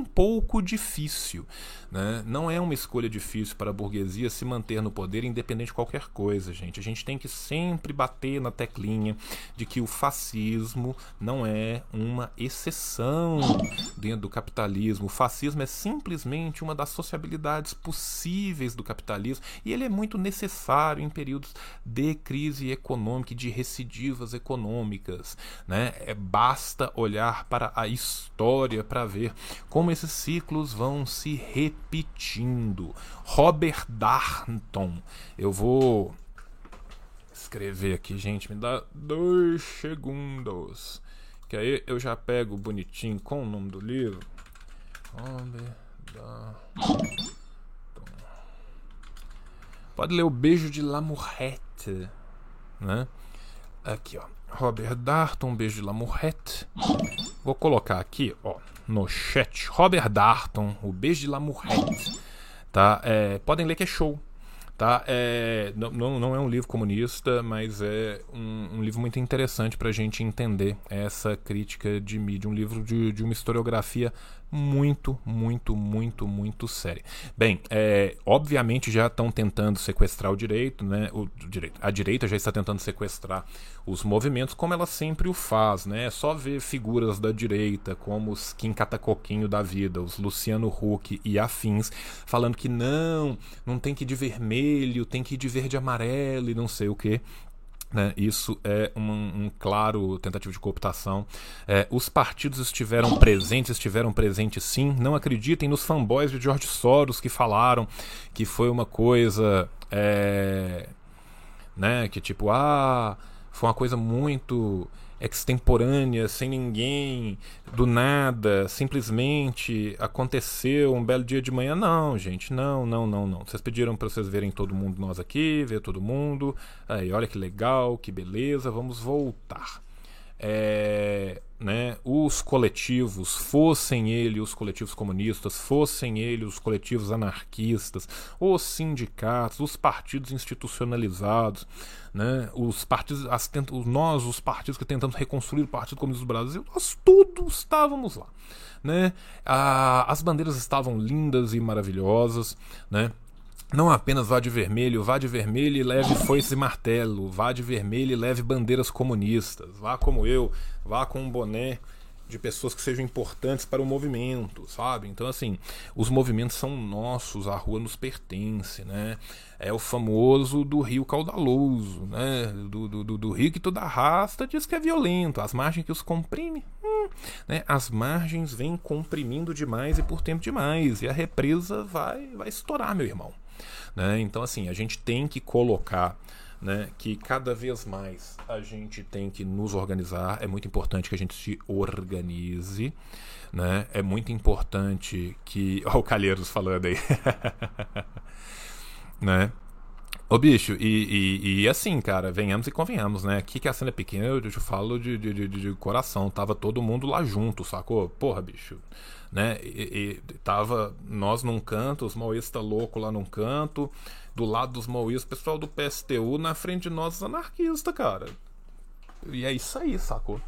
um pouco difícil. Né? Não é uma escolha difícil para a burguesia se manter no poder, independente de qualquer coisa, gente. A gente tem que sempre bater na teclinha de que o fascismo não é uma exceção dentro do capitalismo. O fascismo é simplesmente uma das sociabilidades possíveis do capitalismo e ele é muito necessário em períodos de crise econômica e de recidivas econômicas. Né? É, basta olhar para a história para ver como esses ciclos vão se repetir repetindo. Robert Darnton. Eu vou escrever aqui, gente. Me dá dois segundos. Que aí eu já pego bonitinho com o nome do livro. Robert Darnton. Pode ler o Beijo de Lamourette, né? Aqui, ó. Robert Darton, Beijo de Lamourette. Vou colocar aqui, ó no chat. Robert Darton, o Beijo de Lamourette. Tá? É, podem ler que é show. Tá? É, não, não é um livro comunista, mas é um, um livro muito interessante para a gente entender essa crítica de mídia. Um livro de, de uma historiografia muito, muito, muito, muito séria. Bem, é, obviamente já estão tentando sequestrar o direito, né? O direito, a direita já está tentando sequestrar os movimentos, como ela sempre o faz, né? É só ver figuras da direita, como os Kim Catacoquinho da vida, os Luciano Huck e afins, falando que não, não tem que ir de vermelho tem que ir de verde e amarelo e não sei o que. Né, isso é um, um, claro tentativa de cooptação. É, os partidos estiveram presentes, estiveram presentes sim. Não acreditem nos fanboys de George Soros que falaram que foi uma coisa. É, né, que tipo, ah, foi uma coisa muito extemporânea, sem ninguém, do nada, simplesmente aconteceu um belo dia de manhã. Não, gente, não, não, não, não. Vocês pediram para vocês verem todo mundo, nós aqui, ver todo mundo. Aí, olha que legal, que beleza, vamos voltar é, né, os coletivos, fossem eles os coletivos comunistas, fossem eles os coletivos anarquistas, os sindicatos, os partidos institucionalizados, né, os partidos, as, nós, os partidos que tentamos reconstruir o Partido Comunista do Brasil, nós todos estávamos lá. Né? as bandeiras estavam lindas e maravilhosas, né? Não apenas vá de vermelho, vá de vermelho e leve foice e martelo, vá de vermelho e leve bandeiras comunistas, vá como eu, vá com um boné de pessoas que sejam importantes para o movimento, sabe? Então, assim, os movimentos são nossos, a rua nos pertence, né? É o famoso do rio caudaloso, né? Do, do, do rio que toda arrasta diz que é violento, as margens que os comprime, hum, né? As margens vêm comprimindo demais e por tempo demais, e a represa vai, vai estourar, meu irmão. Né? Então, assim, a gente tem que colocar né, que cada vez mais a gente tem que nos organizar. É muito importante que a gente se organize. Né? É muito importante que. Olha o Calheiros falando aí. né? Ô bicho, e, e, e, assim, cara, venhamos e convenhamos, né? Aqui que a cena é pequena, eu te falo de, de, de, de coração. Tava todo mundo lá junto, sacou? Porra, bicho né? E, e tava nós num canto, os maoístas loucos lá num canto, do lado dos maoístas, pessoal do PSTU, na frente de nós, os anarquistas, cara. E é isso aí, sacou?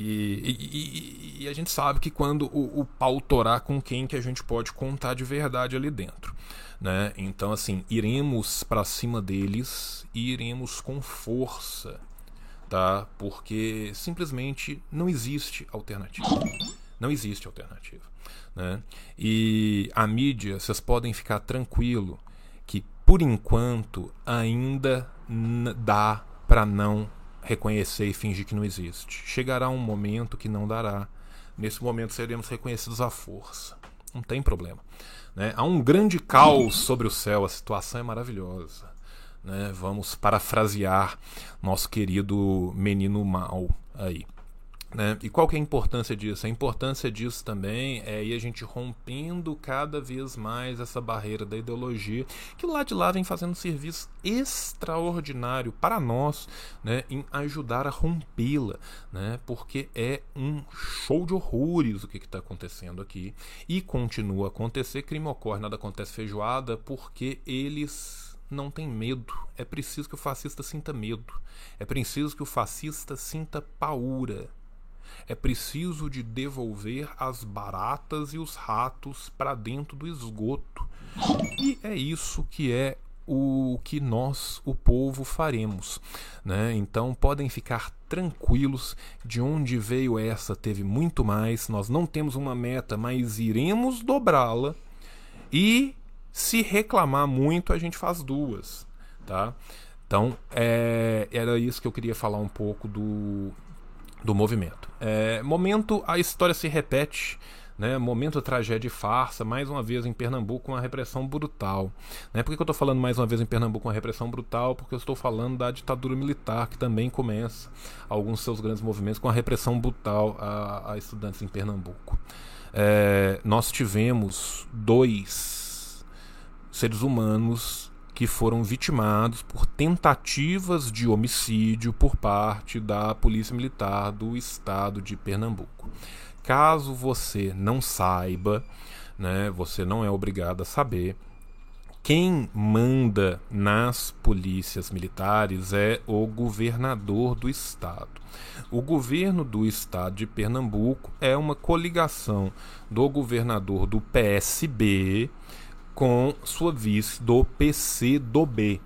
E, e, e, a gente sabe que quando o, o pau torar com quem que a gente pode contar de verdade ali dentro. Né? Então, assim, iremos para cima deles e iremos com força, tá? Porque simplesmente não existe alternativa. Não existe alternativa. Né? E a mídia, vocês podem ficar tranquilo que por enquanto ainda dá para não reconhecer e fingir que não existe. Chegará um momento que não dará. Nesse momento seremos reconhecidos à força. Não tem problema. Né? Há um grande caos sobre o céu, a situação é maravilhosa. Né? Vamos parafrasear nosso querido menino mal aí. Né? E qual que é a importância disso? A importância disso também é ir a gente rompendo cada vez mais essa barreira da ideologia, que lá de lá vem fazendo um serviço extraordinário para nós né? em ajudar a rompê-la, né? porque é um show de horrores o que está acontecendo aqui e continua a acontecer. Crime ocorre, nada acontece feijoada, porque eles não têm medo. É preciso que o fascista sinta medo. É preciso que o fascista sinta paura é preciso de devolver as baratas e os ratos para dentro do esgoto. E é isso que é o que nós, o povo, faremos. Né? Então podem ficar tranquilos de onde veio essa, teve muito mais. Nós não temos uma meta, mas iremos dobrá-la. E se reclamar muito, a gente faz duas. Tá? Então é, era isso que eu queria falar um pouco do, do movimento. É, momento, a história se repete. Né, momento tragédia e farsa, mais uma vez em Pernambuco, uma repressão brutal. Né? Por que eu estou falando mais uma vez em Pernambuco uma repressão brutal? Porque eu estou falando da ditadura militar, que também começa alguns seus grandes movimentos com a repressão brutal a, a estudantes em Pernambuco. É, nós tivemos dois seres humanos que foram vitimados por tentativas de homicídio por parte da Polícia Militar do Estado de Pernambuco. Caso você não saiba, né, você não é obrigado a saber, quem manda nas polícias militares é o governador do estado. O governo do estado de Pernambuco é uma coligação do governador do PSB com sua vice do PC do B,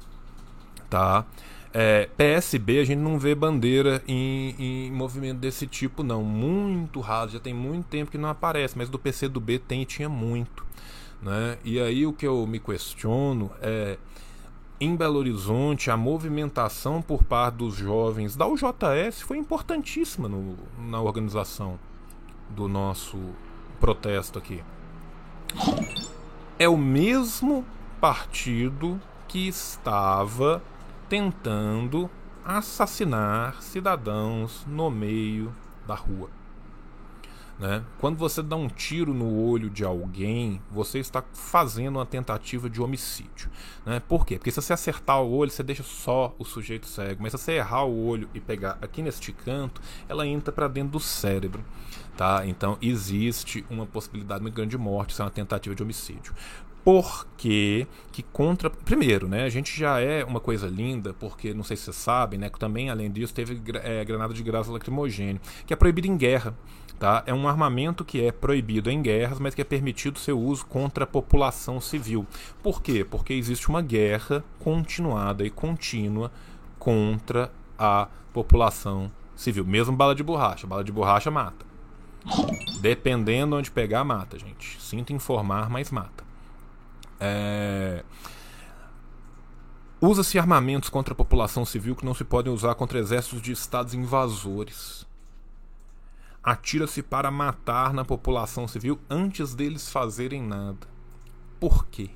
tá? É, PSB a gente não vê bandeira em, em, movimento desse tipo não, muito raro, já tem muito tempo que não aparece, mas do PC do B tem tinha muito, né? E aí o que eu me questiono é em Belo Horizonte, a movimentação por parte dos jovens da UJS foi importantíssima no, na organização do nosso protesto aqui. É o mesmo partido que estava tentando assassinar cidadãos no meio da rua. Né? Quando você dá um tiro no olho de alguém, você está fazendo uma tentativa de homicídio. Né? Por quê? Porque se você acertar o olho, você deixa só o sujeito cego. Mas se você errar o olho e pegar aqui neste canto, ela entra para dentro do cérebro. Tá? Então existe uma possibilidade muito grande de morte, isso é uma tentativa de homicídio porque que contra primeiro né a gente já é uma coisa linda porque não sei se vocês sabem né que também além disso teve é, granada de gás lacrimogêneo que é proibido em guerra Tá? É um armamento que é proibido em guerras, mas que é permitido seu uso contra a população civil. Por quê? Porque existe uma guerra continuada e contínua contra a população civil. Mesmo bala de borracha. Bala de borracha mata. Dependendo onde pegar, mata, gente. Sinto informar, mas mata. É... Usa-se armamentos contra a população civil que não se podem usar contra exércitos de estados invasores atira-se para matar na população civil antes deles fazerem nada. Por quê?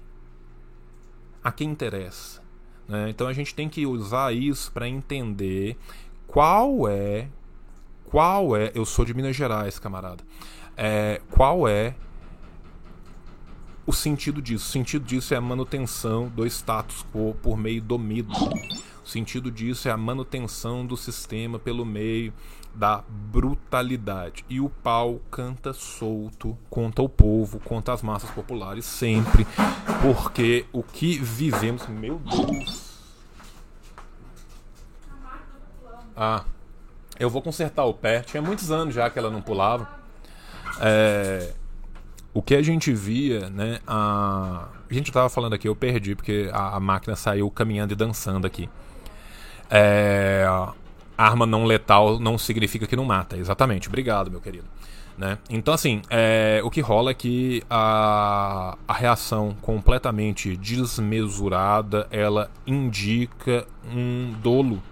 A quem interessa? Né? Então a gente tem que usar isso para entender qual é. Qual é. Eu sou de Minas Gerais, camarada. É, qual é o sentido disso? O sentido disso é a manutenção do status quo por meio do medo. O sentido disso é a manutenção do sistema pelo meio da brutalidade. E o pau canta solto contra o povo, contra as massas populares, sempre. Porque o que vivemos. Meu Deus! Ah, eu vou consertar o pé. Tinha muitos anos já que ela não pulava. É, o que a gente via, né? A, a gente estava falando aqui, eu perdi porque a, a máquina saiu caminhando e dançando aqui. É, arma não letal não significa que não mata. Exatamente. Obrigado, meu querido. Né? Então, assim, é, o que rola é que a, a reação completamente desmesurada ela indica um dolo.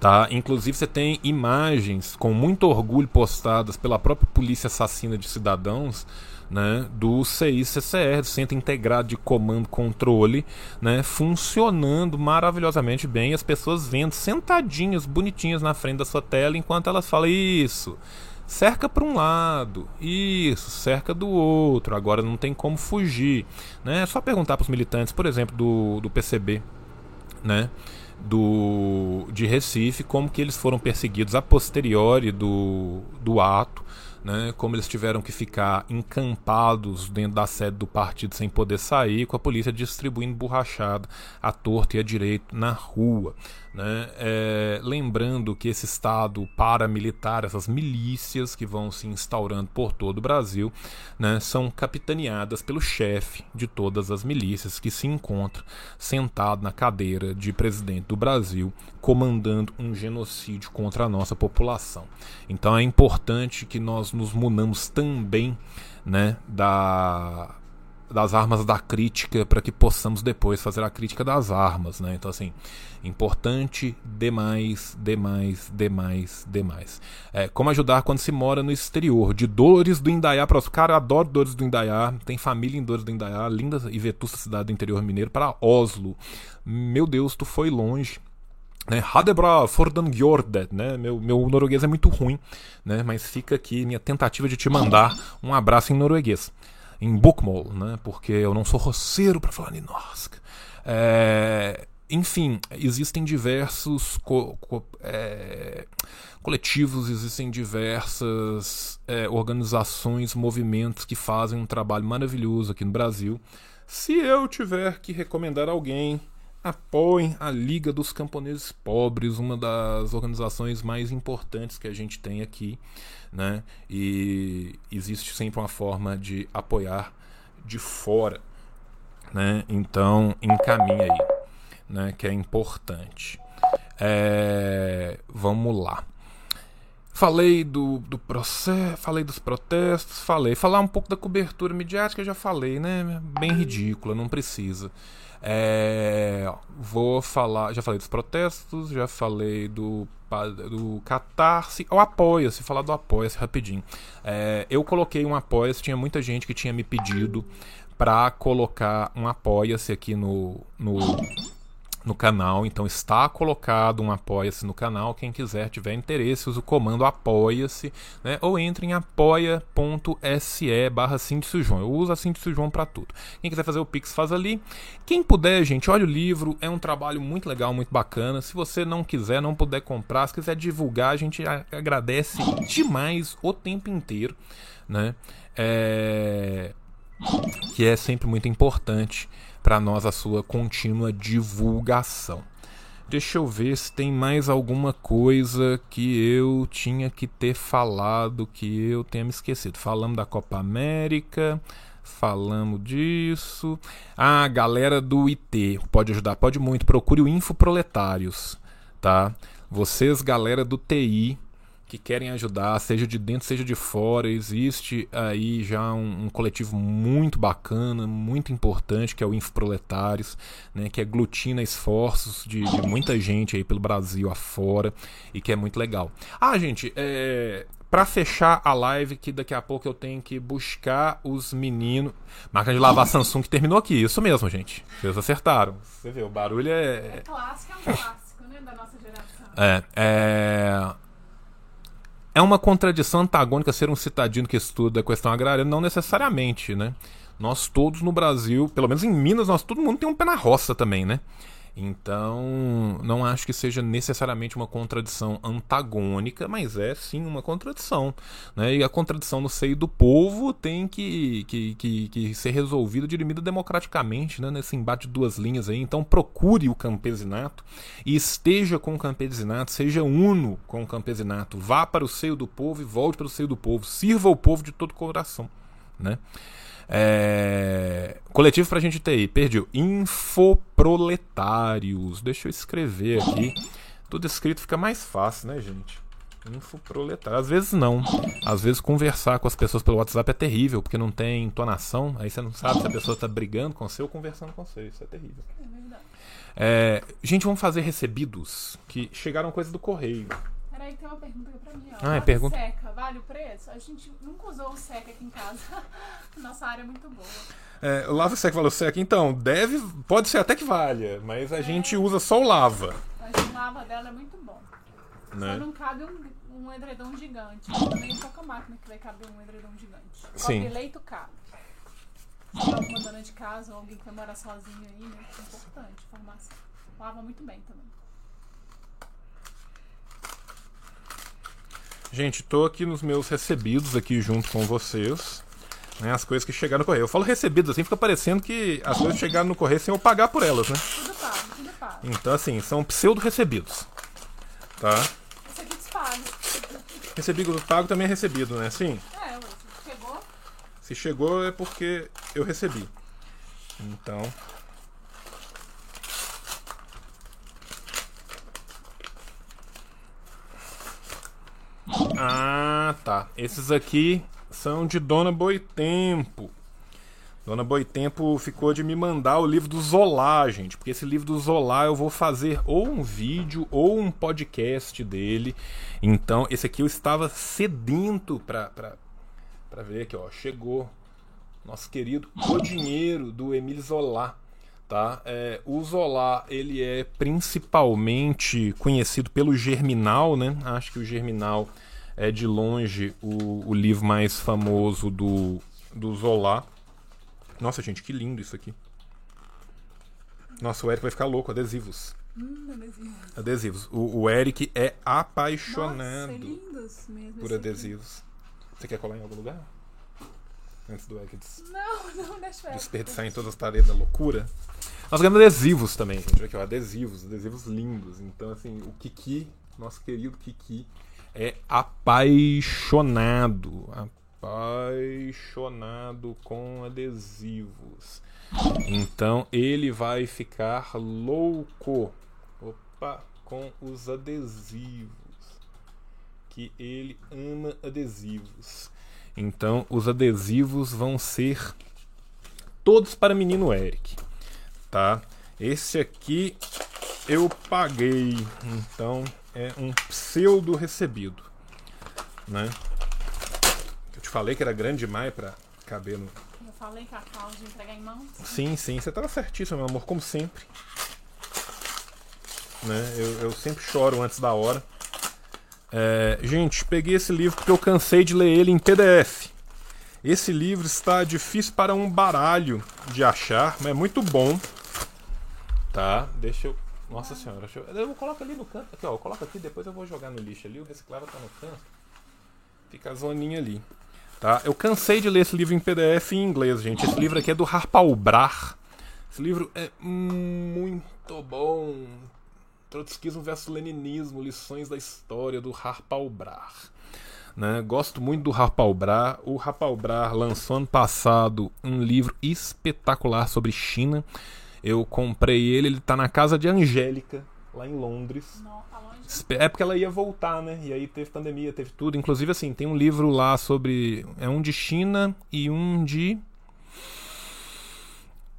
Tá? Inclusive, você tem imagens com muito orgulho postadas pela própria polícia assassina de cidadãos né, do CICCR, do Centro Integrado de Comando Controle, né, funcionando maravilhosamente bem, as pessoas vendo sentadinhas, bonitinhas na frente da sua tela, enquanto elas falam isso. Cerca para um lado, isso, cerca do outro, agora não tem como fugir. Né? É só perguntar para os militantes, por exemplo, do, do PCB, né? Do, de Recife, como que eles foram perseguidos a posteriori do, do ato, né, como eles tiveram que ficar encampados dentro da sede do partido sem poder sair, com a polícia distribuindo borrachada à torta e à direito na rua. Né? É, lembrando que esse Estado paramilitar, essas milícias que vão se instaurando por todo o Brasil, né, são capitaneadas pelo chefe de todas as milícias que se encontra sentado na cadeira de presidente do Brasil, comandando um genocídio contra a nossa população. Então é importante que nós nos munamos também né, da das armas da crítica para que possamos depois fazer a crítica das armas, né? Então assim, importante demais, demais, demais, demais. É, como ajudar quando se mora no exterior? De Dores do Indaiá para os caras, adoro Dores do Indaiá, tem família em Dores do Indaiá, linda e vetusta cidade do interior mineiro para Oslo. Meu Deus, tu foi longe né? Hadebra Fordangjordet, né? Meu, meu norueguês é muito ruim, né? Mas fica aqui minha tentativa de te mandar um abraço em norueguês em Bokmål, né? Porque eu não sou roceiro para falar Ninorsk. É, enfim, existem diversos co co é, coletivos, existem diversas é, organizações, movimentos que fazem um trabalho maravilhoso aqui no Brasil. Se eu tiver que recomendar alguém, apoiem a Liga dos Camponeses Pobres, uma das organizações mais importantes que a gente tem aqui né? E existe sempre uma forma de apoiar de fora, né? Então encaminha aí, né? Que é importante. É... Vamos lá. Falei do, do processo, falei dos protestos, falei. Falar um pouco da cobertura midiática, já falei, né? Bem ridícula, não precisa. É, vou falar, já falei dos protestos, já falei do, do Catarse, ou Apoia-se, falar do Apoia-se rapidinho. É, eu coloquei um Apoia-se, tinha muita gente que tinha me pedido para colocar um Apoia-se aqui no, no no canal, então está colocado um apoia-se no canal. Quem quiser, tiver interesse, use o comando apoia-se, né? Ou entre em apoia.se barra João. Eu uso a Síndice João para tudo. Quem quiser fazer o Pix, faz ali. Quem puder, gente, olha o livro, é um trabalho muito legal, muito bacana. Se você não quiser, não puder comprar, se quiser divulgar, a gente agradece demais o tempo inteiro, né? É... Que é sempre muito importante para nós a sua contínua divulgação. Deixa eu ver se tem mais alguma coisa que eu tinha que ter falado que eu tenha me esquecido. Falamos da Copa América, falamos disso. Ah, galera do IT, pode ajudar, pode muito. Procure o Infoproletários, tá? Vocês, galera do TI, que querem ajudar, seja de dentro, seja de fora. Existe aí já um, um coletivo muito bacana, muito importante, que é o Infoproletários, né, que aglutina esforços de, de, muita gente aí pelo Brasil afora e que é muito legal. Ah, gente, é, para fechar a live, que daqui a pouco eu tenho que buscar os meninos. Máquina de lavar Samsung que terminou aqui. Isso mesmo, gente. Vocês acertaram. Você vê, o barulho é. É clássico, é um clássico, né? Da nossa geração. É. é... É uma contradição antagônica ser um citadino que estuda a questão agrária? Não necessariamente, né? Nós todos no Brasil, pelo menos em Minas, nós todo mundo tem um pé na roça também, né? Então, não acho que seja necessariamente uma contradição antagônica, mas é sim uma contradição. Né? E a contradição no seio do povo tem que, que, que, que ser resolvida, dirimida democraticamente, né? nesse embate de duas linhas aí. Então, procure o campesinato e esteja com o campesinato, seja uno com o campesinato. Vá para o seio do povo e volte para o seio do povo. Sirva o povo de todo o coração. Né? É... Coletivo pra gente TI, perdi. Infoproletários. Deixa eu escrever aqui. Tudo escrito fica mais fácil, né, gente? Infoproletário. Às vezes não. Às vezes conversar com as pessoas pelo WhatsApp é terrível, porque não tem entonação. Aí você não sabe se a pessoa tá brigando com você ou conversando com você. Isso é terrível. É verdade. É... Gente, vamos fazer recebidos que chegaram coisas do correio. Peraí, tem uma pergunta pra mim. Ó. Ah, é pergunta? Seca, vale o preço? A gente nunca usou o seca aqui em casa. Nossa área é muito boa. É, lava seca, valeu seca. Então, deve. Pode ser até que valha, mas a é. gente usa só o lava. Mas o lava dela é muito bom. Né? Só não cabe um, um edredom gigante. Também pouca máquina que vai caber um edredom gigante. Sim. Cobre leito cabe. Se alguma dona de casa ou alguém que vai morar sozinho aí, né? É importante, formação. Lava muito bem também. Gente, tô aqui nos meus recebidos aqui junto com vocês. Né, as coisas que chegaram no correio. Eu falo recebidos assim, fica parecendo que as coisas chegaram no correio sem eu pagar por elas, né? Tudo pago, tudo pago. Então, assim, são pseudo-recebidos. Tá? Recebidos pagos. Recebido pago também é recebido, né? Sim. É, se chegou. Se chegou é porque eu recebi. Então. Ah, tá. Esses aqui são de Dona Boitempo. Dona Boitempo ficou de me mandar o livro do Zola, gente, porque esse livro do Zola eu vou fazer ou um vídeo ou um podcast dele. Então, esse aqui eu estava sedento pra, pra, pra ver aqui, ó. Chegou nosso querido O Dinheiro do Emile Zola. Tá? É, o Zola ele é principalmente conhecido pelo Germinal, né? Acho que o Germinal é de longe o, o livro mais famoso do, do Zola. Nossa, gente, que lindo isso aqui. Nossa, o Eric vai ficar louco, adesivos. Hum, adesivos. Adesivos. O, o Eric é apaixonado Nossa, é por adesivos. Aqui. Você quer colar em algum lugar? Antes do Eric des... não, não, deixa desperdiçar em todas as paredes da loucura. Nós ganhamos adesivos também, gente. Aqui, ó, adesivos, adesivos lindos. Então, assim, o Kiki, nosso querido Kiki, é apaixonado. Apaixonado com adesivos. Então ele vai ficar louco. Opa, com os adesivos. que ele ama adesivos. Então, os adesivos vão ser todos para menino Eric, tá? Esse aqui eu paguei, então é um pseudo recebido, né? Eu te falei que era grande demais para caber no. Eu falei que a causa de entregar em mãos. Sim, sim, você estava certíssimo, meu amor, como sempre. Né? Eu, eu sempre choro antes da hora. É, gente, peguei esse livro porque eu cansei de ler ele em PDF. Esse livro está difícil para um baralho de achar, mas é muito bom. Tá? Deixa eu. Nossa senhora, eu. Eu coloco ali no canto. Aqui, ó. Eu coloco aqui, depois eu vou jogar no lixo ali. O reciclável tá no canto. Fica a zoninha ali. Tá? Eu cansei de ler esse livro em PDF e em inglês, gente. Esse livro aqui é do Harpaubrar. Esse livro é muito bom. Trotskismo versus Leninismo, lições da história do Harpaubrar. Né? Gosto muito do Harpaubrar. O Harpaubrar lançou ano passado um livro espetacular sobre China. Eu comprei ele, ele está na casa de Angélica, lá em Londres. Não, tá longe. É porque ela ia voltar, né? E aí teve pandemia, teve tudo. Inclusive, assim, tem um livro lá sobre. É um de China e um de.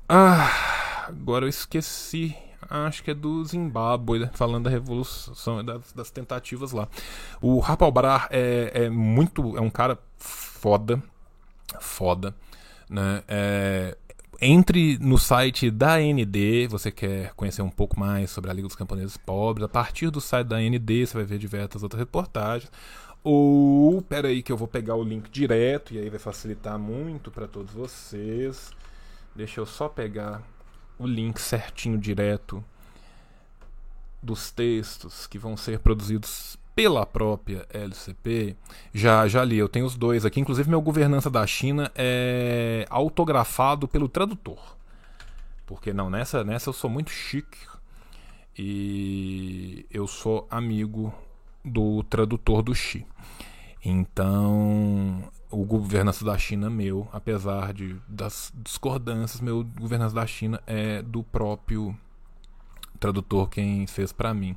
Ah, agora eu esqueci acho que é do Zimbábue, né? falando da revolução, das, das tentativas lá. O Rapalbrar é, é muito. é um cara foda. Foda. Né? É, entre no site da AND, você quer conhecer um pouco mais sobre a Liga dos Camponeses Pobres. A partir do site da AND, você vai ver diversas outras reportagens. Ou, pera aí que eu vou pegar o link direto e aí vai facilitar muito para todos vocês. Deixa eu só pegar o link certinho direto dos textos que vão ser produzidos pela própria LCP, já já li, eu tenho os dois aqui, inclusive meu governança da China é autografado pelo tradutor. Porque não, nessa nessa eu sou muito chique e eu sou amigo do tradutor do Xi. Então, o governança da China meu, apesar de das discordâncias, meu governança da China é do próprio tradutor quem fez para mim.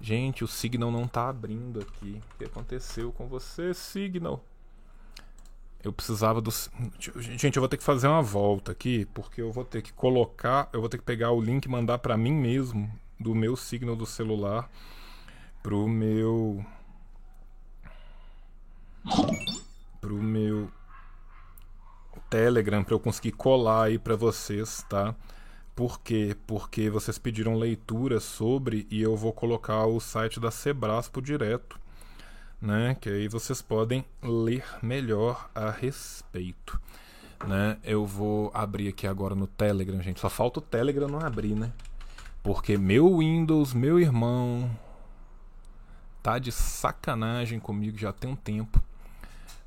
Gente, o Signal não tá abrindo aqui. O que aconteceu com você, Signal? Eu precisava do. Gente, eu vou ter que fazer uma volta aqui, porque eu vou ter que colocar. Eu vou ter que pegar o link e mandar para mim mesmo, do meu Signal do celular, pro meu pro meu Telegram para eu conseguir colar aí para vocês, tá? Por quê? Porque vocês pediram leitura sobre e eu vou colocar o site da Sebraspo direto, né? Que aí vocês podem ler melhor a respeito, né? Eu vou abrir aqui agora no Telegram, gente. Só falta o Telegram não abrir, né? Porque meu Windows, meu irmão, tá de sacanagem comigo já tem um tempo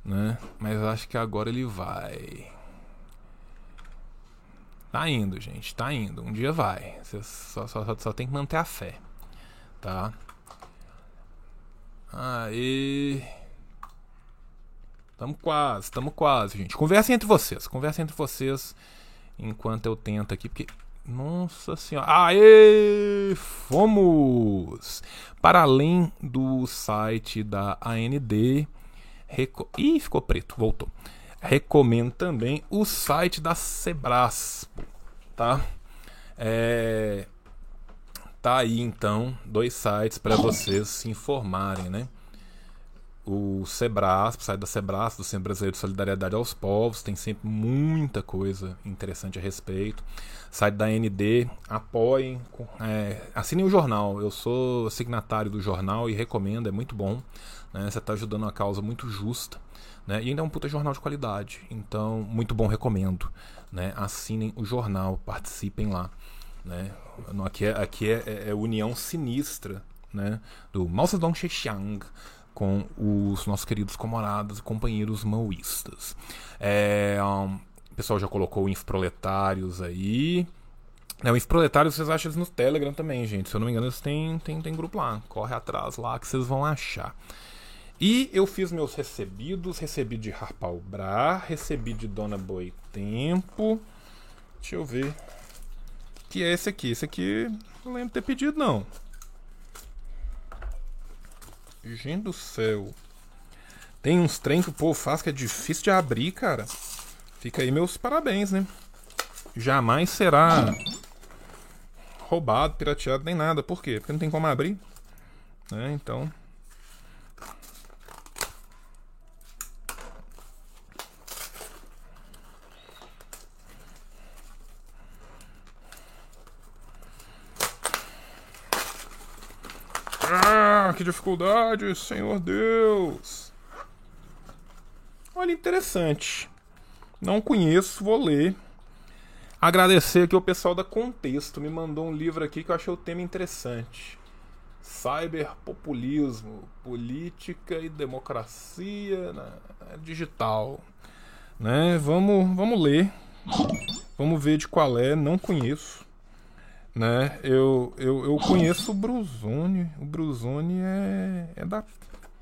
né? Mas acho que agora ele vai. Tá indo, gente, tá indo. Um dia vai. Você só, só, só, só tem que manter a fé, tá? Aí. Tamo quase, tamo quase, gente. Conversem entre vocês, conversem entre vocês enquanto eu tento aqui, porque. Nossa senhora. Aê! Fomos! Para além do site da AND Reco... Ih, ficou preto, voltou. Recomendo também o site da Sebraspo, tá? É... Tá aí então dois sites para vocês se informarem, né? O Sebraspo, o site da Sebraspo, do Centro Brasileiro de Solidariedade aos Povos, tem sempre muita coisa interessante a respeito. Site da ND, apoiem, é, assinem o jornal. Eu sou signatário do jornal e recomendo, é muito bom. Né? Você está ajudando uma causa muito justa. Né? E ainda é um puta jornal de qualidade. Então, muito bom, recomendo. Né? Assinem o jornal, participem lá. Né? Aqui, é, aqui é, é, é união sinistra né? do Mao Zedong Shexiang com os nossos queridos camaradas e companheiros maoístas. É, um, o pessoal já colocou o Infoproletários aí. É, o Infoproletários vocês acham eles no Telegram também, gente. Se eu não me engano, eles têm, têm, têm grupo lá. Corre atrás lá que vocês vão achar. E eu fiz meus recebidos, recebi de Harpalbra, recebi de Dona Boitempo. Deixa eu ver. Que é esse aqui. Esse aqui não lembro ter pedido, não. Gente do céu. Tem uns trem que o povo faz que é difícil de abrir, cara. Fica aí meus parabéns, né? Jamais será roubado, pirateado, nem nada. Por quê? Porque não tem como abrir. Né? Então. Ah, que dificuldade, Senhor Deus! Olha, interessante. Não conheço, vou ler. Agradecer aqui o pessoal da Contexto. Me mandou um livro aqui que eu achei o tema interessante. Cyberpopulismo, política e democracia digital. Né? Vamos, vamos ler. Vamos ver de qual é, não conheço. Né? Eu, eu, eu conheço o Bruzone. O Bruzone é, é da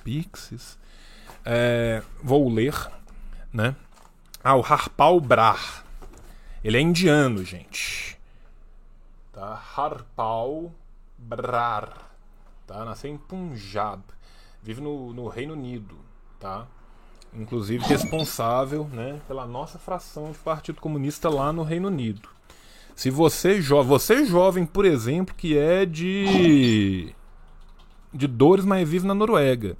Pixies. É, vou ler, né? Ah, o Harpal Brar. Ele é indiano, gente. Tá? Harpal Brar. Tá? Nasceu em Punjab. Vive no, no Reino Unido, tá? Inclusive responsável, né, pela nossa fração de Partido Comunista lá no Reino Unido. Se você jovem, você jovem, por exemplo, que é de de Dores, mas vive na Noruega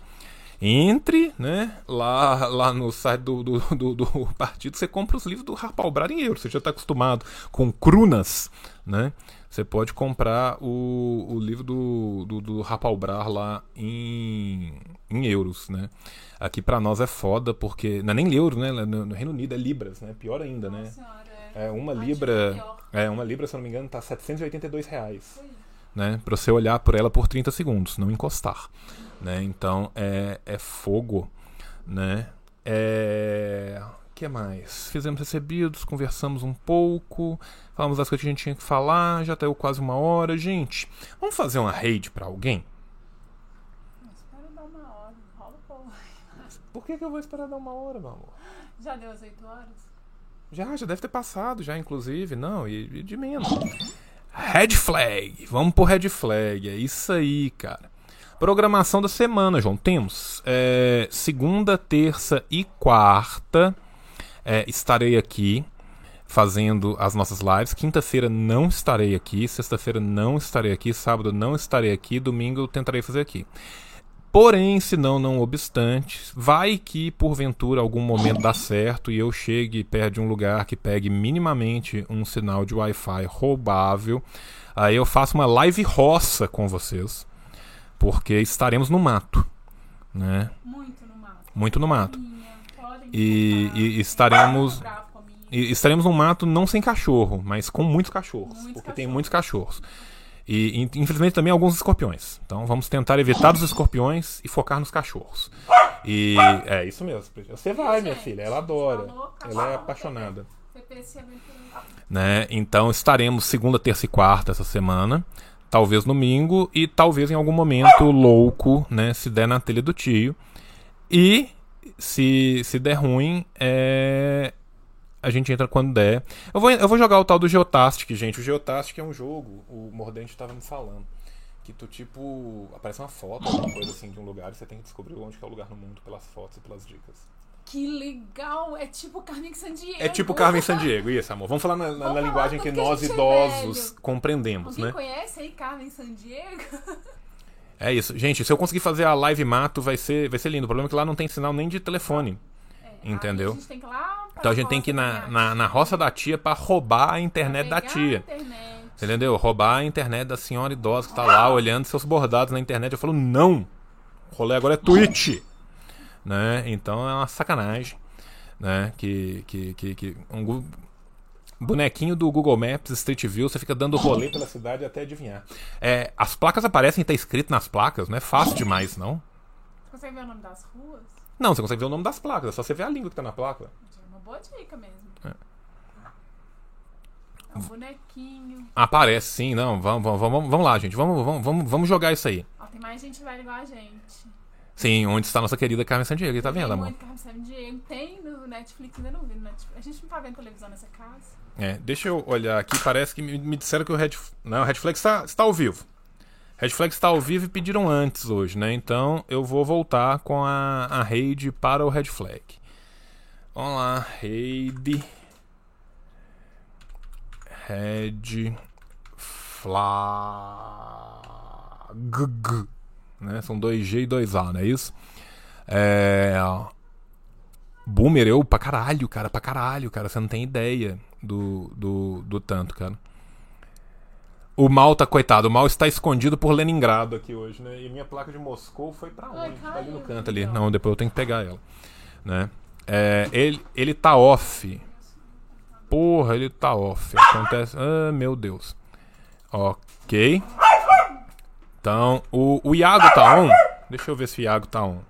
entre né, lá, lá no site do, do, do, do partido, você compra os livros do Harpal em euros. Você já está acostumado com crunas, né? Você pode comprar o, o livro do, do, do Rapalbrar lá em, em euros, né? Aqui para nós é foda, porque. Não é nem euro, né? No, no Reino Unido é libras, né? Pior ainda, né? Senhora, é. é uma libra. É, uma libra, se eu não me engano, tá 782 reais. Né? Pra você olhar por ela por 30 segundos, não encostar né? Então é, é fogo, né? É... que mais? Fizemos recebidos, conversamos um pouco, falamos das coisas que a gente tinha que falar, já deu quase uma hora. Gente, vamos fazer uma raid para alguém? Espera dar uma hora, rola o povo. Por que, que eu vou esperar dar uma hora, meu amor? Já deu as 8 horas? Já, já deve ter passado, já, inclusive. Não, e, e de menos. Red flag. Vamos pro red flag. É isso aí, cara. Programação da semana, João. Temos é, segunda, terça e quarta. É, estarei aqui fazendo as nossas lives. Quinta-feira não estarei aqui. Sexta-feira não estarei aqui. Sábado não estarei aqui. Domingo tentarei fazer aqui. Porém, se não, não obstante, vai que porventura algum momento dá certo e eu chegue perto de um lugar que pegue minimamente um sinal de Wi-Fi roubável. Aí eu faço uma live roça com vocês porque estaremos no mato, né? Muito no mato. Muito no mato. E, e, estaremos e estaremos no mato não sem cachorro, mas com muitos cachorros, muitos porque cachorros. tem muitos cachorros. E infelizmente também alguns escorpiões. Então vamos tentar evitar os escorpiões e focar nos cachorros. E é isso mesmo. Você vai, minha filha. Ela adora. Ela é apaixonada. Né? Então estaremos segunda, terça e quarta essa semana talvez domingo e talvez em algum momento louco, né, se der na telha do tio. E se, se der ruim, é... a gente entra quando der. Eu vou, eu vou jogar o tal do Geotastic, gente. O Geotastic é um jogo, o Mordente estava me falando. Que tu, tipo, aparece uma foto, alguma coisa assim, de um lugar e você tem que descobrir onde é o lugar no mundo pelas fotos e pelas dicas. Que legal! É tipo Carmen Sandiego. É tipo Carmen Sandiego, isso, amor. Vamos falar na, na, na linguagem que nós idosos é compreendemos, Alguém né? conhece aí Carmen Sandiego? É isso. Gente, se eu conseguir fazer a live mato, vai ser, vai ser lindo. O problema é que lá não tem sinal nem de telefone. É, entendeu? A gente tem que lá então a gente tem que ir na, na, na, roça da tia para roubar a internet da tia. Internet. Entendeu? Roubar a internet da senhora idosa que tá lá olhando seus bordados na internet. Eu falo, não! O rolê agora é Twitch né? Então é uma sacanagem, né? Que, que, que, que um bonequinho do Google Maps Street View, você fica dando rolê pela cidade até adivinhar. É, as placas aparecem e tá escrito nas placas, não é fácil demais, não? Você consegue ver o nome das ruas? Não, você consegue ver o nome das placas, é só você ver a língua que tá na placa. É uma boa dica mesmo. É. É um bonequinho. Aparece, sim, não. Vamos, vamos, vamos, vamos lá, gente. Vamos, vamos, vamos, jogar isso aí. Ó, tem mais gente velha igual a gente. Sim, onde está a nossa querida Carmen Sandiego, tá vendo, amor? Carmen Sandiego tem no Netflix, ainda não vi no Netflix. A gente não tá vendo televisão nessa casa. É, deixa eu olhar aqui, parece que me, me disseram que o Red... Não, o Red Flag está, está ao vivo. Red Flag está ao vivo e pediram antes hoje, né? Então eu vou voltar com a, a raid para o Red Flag. Vamos lá, raid. Red Flag. Né? São 2G e 2A, não é isso? É. Boomer, eu pra caralho, cara, pra caralho, cara. Você não tem ideia do, do, do tanto, cara. O mal tá, coitado, o mal está escondido por Leningrado aqui hoje, né? E minha placa de Moscou foi pra onde? Ai, tá ali no canto ali. Não, depois eu tenho que pegar ela. Né? É, ele, ele tá off. Porra, ele tá off. Acontece. Ah, meu Deus. Ok. Então, o, o Iago tá on. Deixa eu ver se o Iago tá on.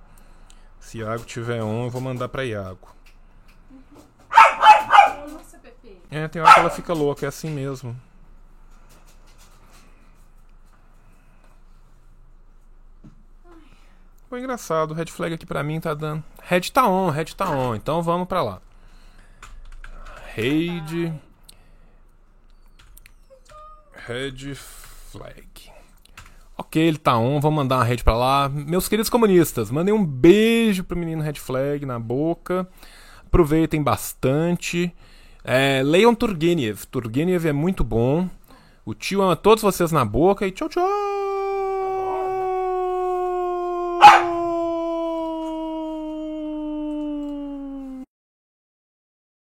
Se Iago tiver on, eu vou mandar pra Iago. É, tem hora que ela fica louca, é assim mesmo. Foi engraçado, red flag aqui pra mim tá dando. Red tá on, red tá on, então vamos pra lá. Raid. Red flag. Ok, ele tá on, vamos mandar uma rede pra lá. Meus queridos comunistas, mandem um beijo pro menino Red Flag na boca. Aproveitem bastante. É, leiam Turgenev. Turgenev é muito bom. O tio ama todos vocês na boca e tchau, tchau!